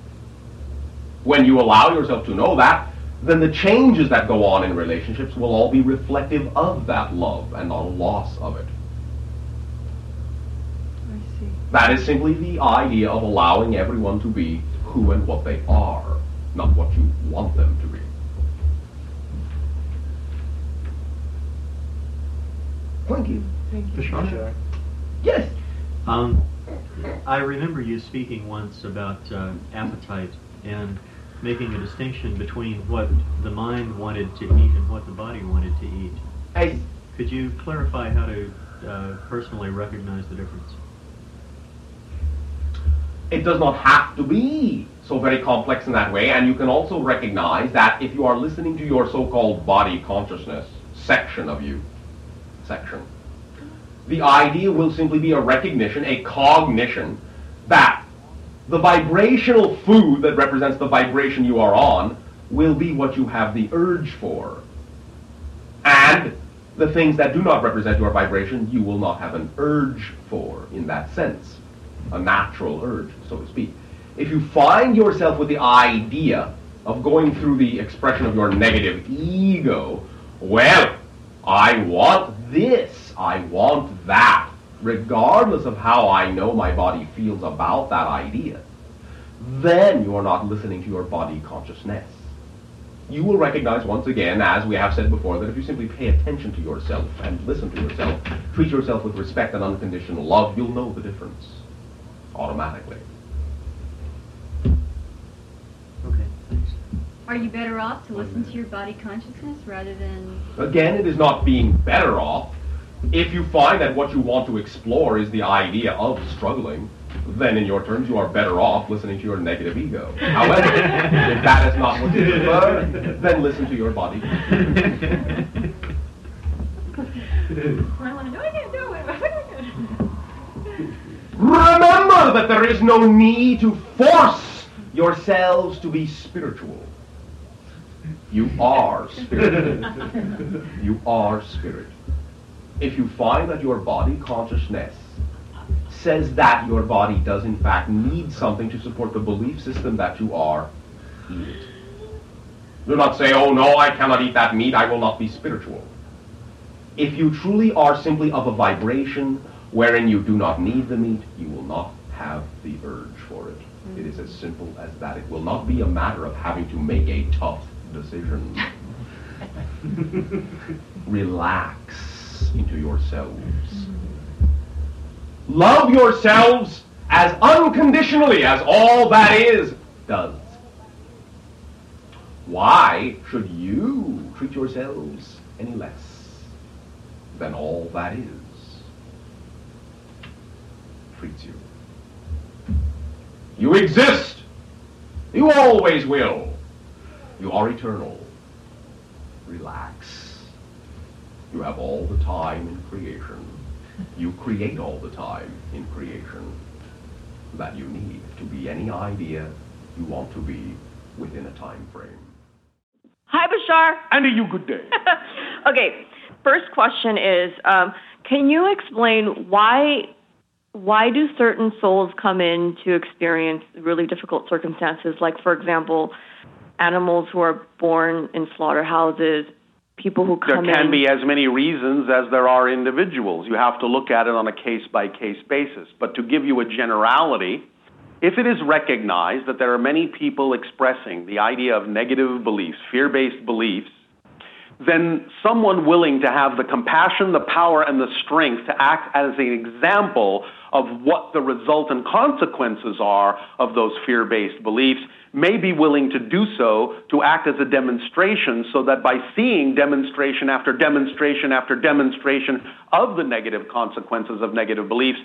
When you allow yourself to know that, then the changes that go on in relationships will all be reflective of that love and not a loss of it. I see. That is simply the idea of allowing everyone to be who and what they are, not what you want them to be. Thank you. Thank you. Bashar? Yes. Um, I remember you speaking once about uh, appetite and making a distinction between what the mind wanted to eat and what the body wanted to eat. I, Could you clarify how to uh, personally recognize the difference? it does not have to be so very complex in that way, and you can also recognize that if you are listening to your so-called body consciousness section of you, section, the idea will simply be a recognition, a cognition, that the vibrational food that represents the vibration you are on will be what you have the urge for. And the things that do not represent your vibration, you will not have an urge for in that sense. A natural urge, so to speak. If you find yourself with the idea of going through the expression of your negative ego, well, I want this, I want that, regardless of how I know my body feels about that idea, then you are not listening to your body consciousness. You will recognize once again, as we have said before, that if you simply pay attention to yourself and listen to yourself, treat yourself with respect and unconditional love, you'll know the difference automatically. Okay, thanks. Are you better off to listen to your body consciousness rather than Again, it is not being better off. If you find that what you want to explore is the idea of struggling, then in your terms you are better off listening to your negative ego. However, if that is not what you prefer, then listen to your body. I want to do it, I can't do it. Remember that there is no need to force yourselves to be spiritual. You are spirit. you are spirit. If you find that your body consciousness says that your body does in fact need something to support the belief system that you are, eat it. Do not say, oh no, I cannot eat that meat, I will not be spiritual. If you truly are simply of a vibration wherein you do not need the meat, you will not have the urge for it. Mm. It is as simple as that. It will not be a matter of having to make a tough decision. Relax into yourselves. Love yourselves as unconditionally as all that is does. Why should you treat yourselves any less than all that is treats you? You exist. You always will. You are eternal. Relax. You have all the time in creation. You create all the time in creation that you need to be any idea you want to be within a time frame. Hi, Bashar. And a you good day. okay, first question is, um, can you explain why why do certain souls come in to experience really difficult circumstances? Like, for example, animals who are born in slaughterhouses, people who There can in. be as many reasons as there are individuals. You have to look at it on a case by case basis. But to give you a generality, if it is recognized that there are many people expressing the idea of negative beliefs, fear based beliefs, then someone willing to have the compassion, the power, and the strength to act as an example of what the resultant consequences are of those fear based beliefs may be willing to do so to act as a demonstration so that by seeing demonstration after demonstration after demonstration of the negative consequences of negative beliefs,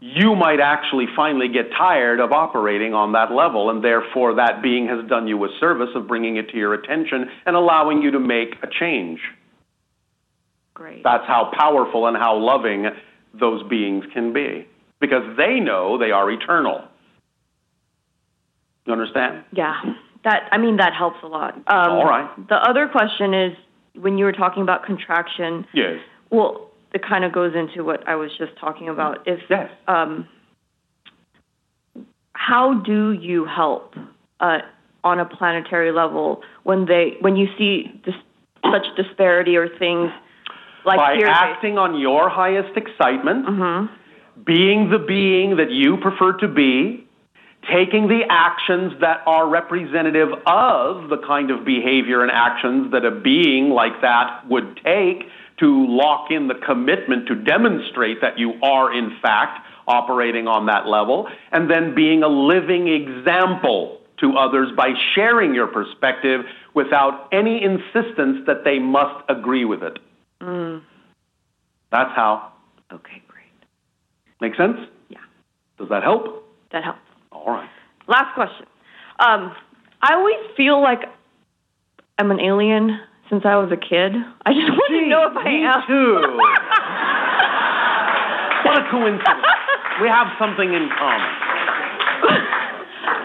you might actually finally get tired of operating on that level, and therefore that being has done you a service of bringing it to your attention and allowing you to make a change. Great. That's how powerful and how loving those beings can be because they know they are eternal. You understand? Yeah, that I mean that helps a lot. Um, All right. The other question is when you were talking about contraction. Yes. Well, it kind of goes into what I was just talking about. If Yes. um, how do you help uh, on a planetary level when they when you see this, such disparity or things like By acting on your highest excitement, Mhm. being the being that you prefer to be, taking the actions that are representative of the kind of behavior and actions that a being like that would take to lock in the commitment to demonstrate that you are, in fact, operating on that level, and then being a living example to others by sharing your perspective without any insistence that they must agree with it. Mm, That's how. okay, great. Make sense? Yeah. Does that help? That helps. All right. Last question. Um, I always feel like I'm an alien since I was a kid. I just want to know if I me am. too. What a coincidence. We have something in common.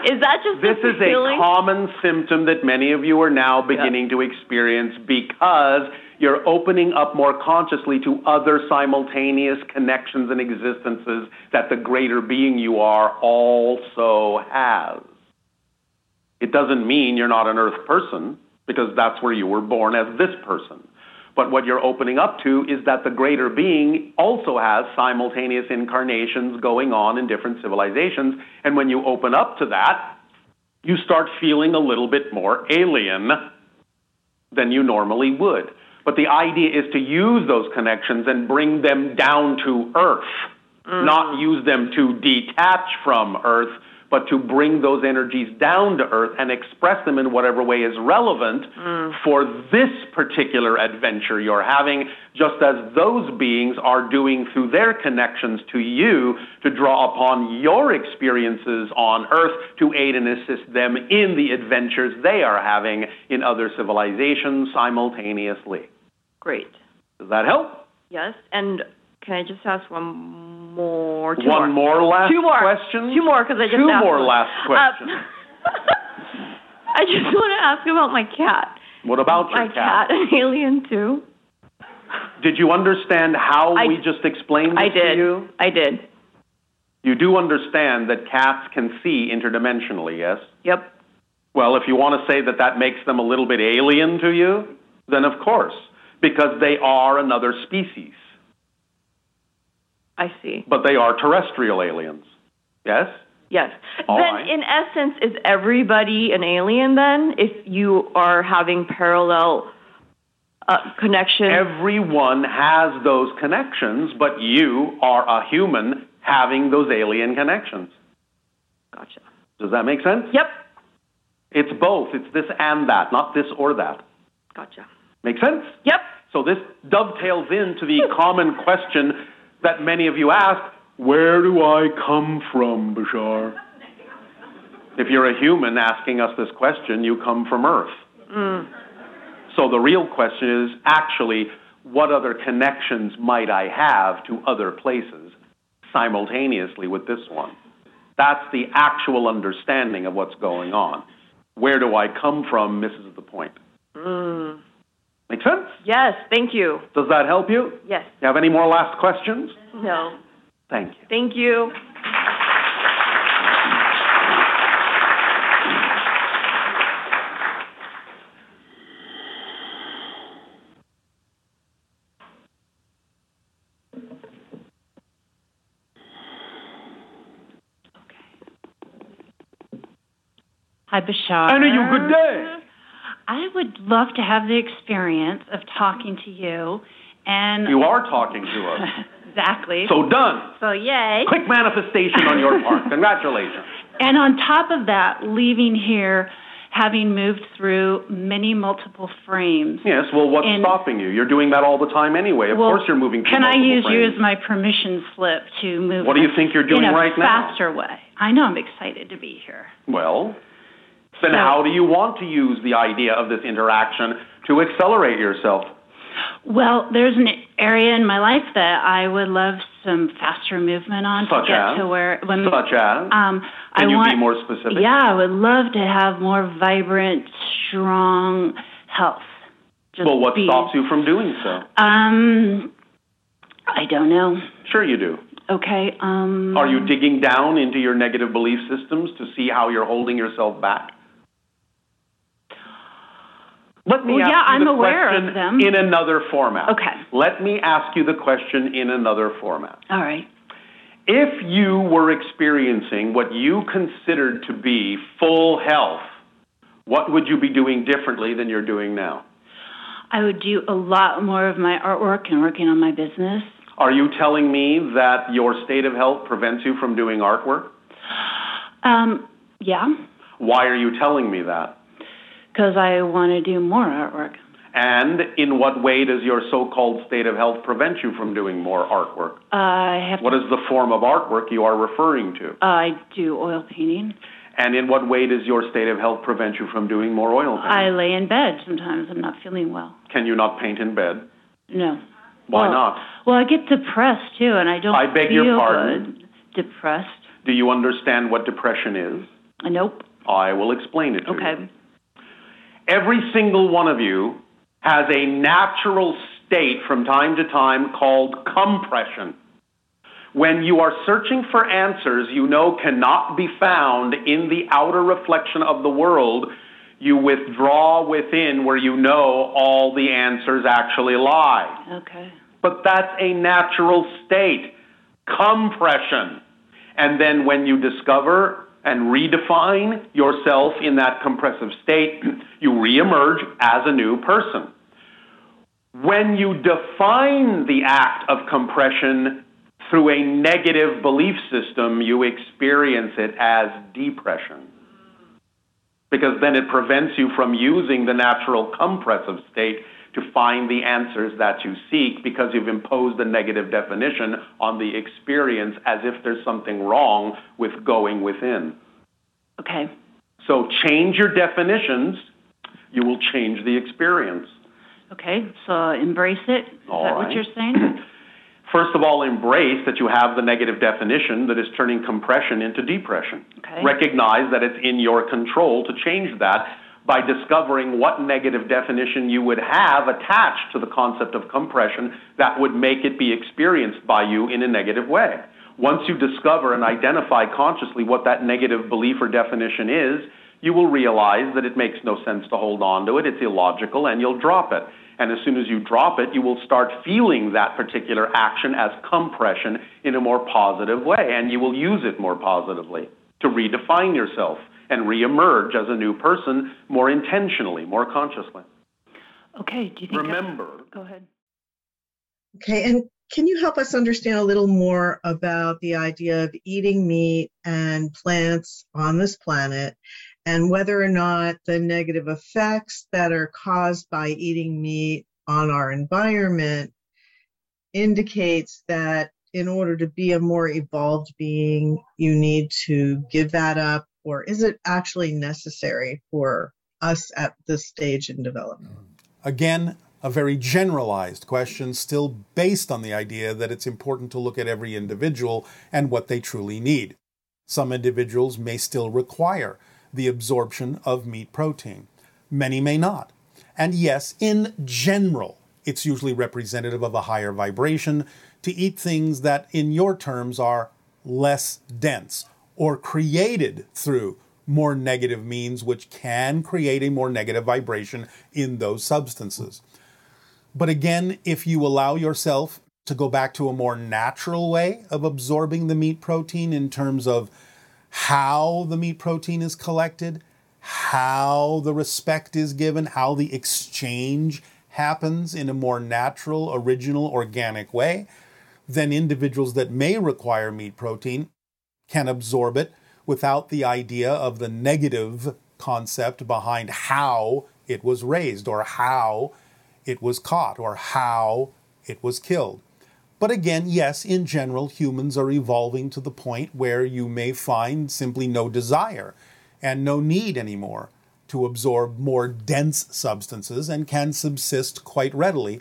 Is that just This a is a common symptom that many of you are now beginning to experience because you're opening up more consciously to other simultaneous connections and existences that the greater being you are also has. It doesn't mean you're not an earth person because that's where you were born as this person. But what you're opening up to is that the greater being also has simultaneous incarnations going on in different civilizations. And when you open up to that, you start feeling a little bit more alien than you normally would. But the idea is to use those connections and bring them down to earth, not mm. use them to detach from earth, but to bring those energies down to earth and express them in whatever way is relevant mm. for this particular adventure you're having, just as those beings are doing through their connections to you to draw upon your experiences on earth to aid and assist them in the adventures they are having in other civilizations simultaneously. Great. Does that help? Yes. And can I just ask one more? Two One more last Two more question? Two more because I just Two asked more one. last Uh, questions. I just want to ask about my cat. What about your my cat, an alien too. Did you understand how I- we just explained this I did. to you? I did. You do understand that cats can see interdimensionally, yes? Yep. Well, if you want to say that that makes them a little bit alien to you, then of course, because they are another species, I see. but they are terrestrial aliens. Yes? Yes. All then, right. in essence, is everybody an alien then? If you are having parallel uh, connections? Everyone has those connections, but you are a human having those alien connections. gotcha. Does that make sense? Yep. It's both. It's this and that, not this or that. Gotcha. Make sense? Yep. So this dovetails into the common question that many of you ask, where do I come from, Bashar? If you're a human asking us this question, you come from Earth. Mm. So the real question is actually, what other connections might I have to other places simultaneously with this one? That's the actual understanding of what's going on. Where do I come from misses the point. Mm. Make sense? Yes. Thank you. Does that help you? Yes. You have any more last questions? No. Thank you. Thank you. Hi, Bashar. Anna, you good day. I would love to have the experience of talking to you and You are talking to us. exactly. So done. So yay. Quick manifestation on your part. Congratulations. And on top of that, leaving here having moved through many multiple frames. Yes, well, what's And- stopping you? You're doing that all the time anyway. Of Well, course you're moving Can I use you as my permission slip to move? What do you think you're doing in a right now? faster way. I know I'm excited to be here. Well, then how do you want to use the idea of this interaction to accelerate yourself? Well, there's an area in my life that I would love some faster movement on Such to get as? to where when Such as? um I Can you want be more specific? Yeah, I would love to have more vibrant, strong health. Just well, what be- stops you from doing so? Um I don't know. Sure you do. Okay. Um Are you digging down into your negative belief systems to see how you're holding yourself back? Let me Well, ask yeah, you I'm the aware of question them. in another format. Okay. Let me ask you the question in another format. All right. If you were experiencing what you considered to be full health, what would you be doing differently than you're doing now? I would do a lot more of my artwork and working on my business. Are you telling me that your state of health prevents you from doing artwork? Um yeah, Why are you telling me that? Cuz I want to do more artwork. And in what way does your so called state of health prevent you from doing more artwork? I have What is the form of artwork you are referring to? I do oil painting. And in what way does your state of health prevent you from doing more oil painting? I lay in bed sometimes. I'm not feeling well. Can you not paint in bed? No. Why Well, not? Well, I get depressed too, and I don't. I beg feel your pardon? Good. Depressed. Do you understand what depression is? Nope. I will explain it to you. Okay. Every single one of you has a natural state from time to time called compression. When you are searching for answers you know cannot be found in the outer reflection of the world, you withdraw within where you know all the answers actually lie. Okay. But that's a natural state. Compression. And then when you discover and redefine yourself in that compressive state, you reemerge as a new person. When you define the act of compression through a negative belief system, you experience it as depression. Because then it prevents you from using the natural compressive state to find the answers that you seek because you've imposed a negative definition on the experience as if there's something wrong with going within. Okay. So change your definitions, you will change the experience. Okay. So embrace it. Is All that right. what you're saying? First of all, embrace that you have the negative definition that is turning compression into depression. Okay. Recognize that it's in your control to change that by discovering what negative definition you would have attached to the concept of compression that would make it be experienced by you in a negative way. Once you discover and identify consciously what that negative belief or definition is, you will realize that it makes no sense to hold on to it, it's illogical, and you'll drop it. And as soon as you drop it, you will start feeling that particular action as compression in a more positive way, and you will use it more positively to redefine yourself and reemerge as a new person more intentionally, more consciously. Okay, do you think Remember, Go ahead. Okay, and can you help us understand a little more about the idea of eating meat and plants on this planet and whether or not the negative effects that are caused by eating meat on our environment indicates that in order to be a more evolved being, you need to give that up, or is it actually necessary for us at this stage in development? Again, a very generalized question, still based on the idea that it's important to look at every individual and what they truly need. Some individuals may still require the absorption of meat protein, many may not. And yes, in general, it's usually representative of a higher vibration to eat things that, in your terms, are less dense or created through more negative means, which can create a more negative vibration in those substances. But again, if you allow yourself to go back to a more natural way of absorbing the meat protein in terms of how the meat protein is collected, how the respect is given, how the exchange happens in a more natural, original, organic way, then individuals that may require meat protein can absorb it without the idea of the negative concept behind how it was raised or how it was caught or how it was killed. But again, yes, in general, humans are evolving to the point where you may find simply no desire and no need anymore to absorb more dense substances and can subsist quite readily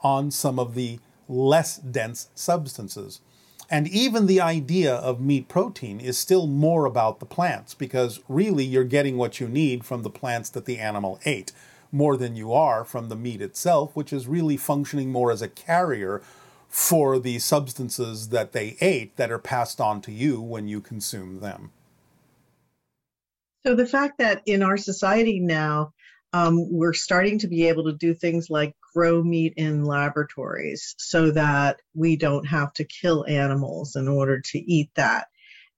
on some of the less dense substances. And even the idea of meat protein is still more about the plants because really you're getting what you need from the plants that the animal ate more than you are from the meat itself, which is really functioning more as a carrier for the substances that they ate that are passed on to you when you consume them. So the fact that in our society now, um, we're starting to be able to do things like grow meat in laboratories so that we don't have to kill animals in order to eat that.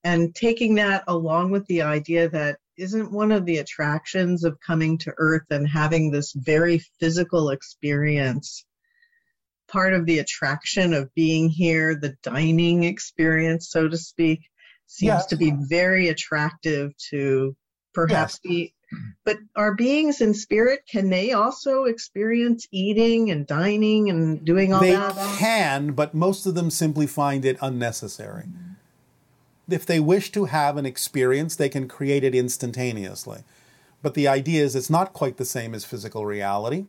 And taking that along with the idea that isn't one of the attractions of coming to Earth and having this very physical experience part of the attraction of being here, the dining experience, so to speak, seems Yes. to be very attractive to perhaps be. But are beings in spirit, can they also experience eating and dining and doing all they that? They can, but most of them simply find it unnecessary. If they wish to have an experience, they can create it instantaneously. But the idea is it's not quite the same as physical reality.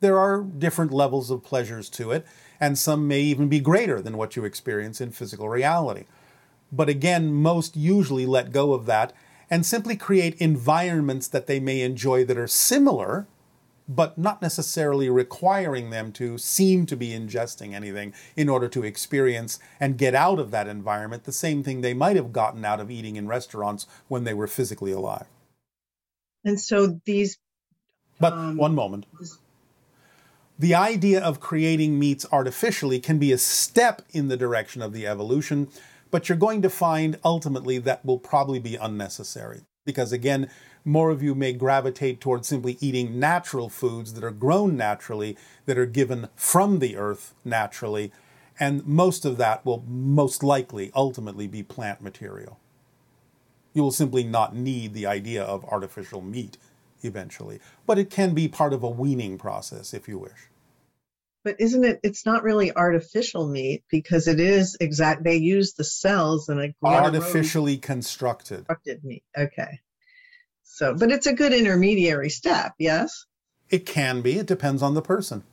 There are different levels of pleasures to it, and some may even be greater than what you experience in physical reality. But again, most usually let go of that and simply create environments that they may enjoy that are similar, but not necessarily requiring them to seem to be ingesting anything in order to experience and get out of that environment the same thing they might have gotten out of eating in restaurants when they were physically alive. And so these. But um, one moment. The idea of creating meats artificially can be a step in the direction of the evolution, but you're going to find ultimately that will probably be unnecessary. Because again, more of you may gravitate towards simply eating natural foods that are grown naturally, that are given from the earth naturally, and most of that will most likely ultimately be plant material. You will simply not need the idea of artificial meat eventually, but it can be part of a weaning process if you wish. But isn't it? It's not really artificial meat because it is exact. They use the cells in a Artificially constructed. constructed meat. Okay. So, but it's a good intermediary step. Yes. It can be, it depends on the person.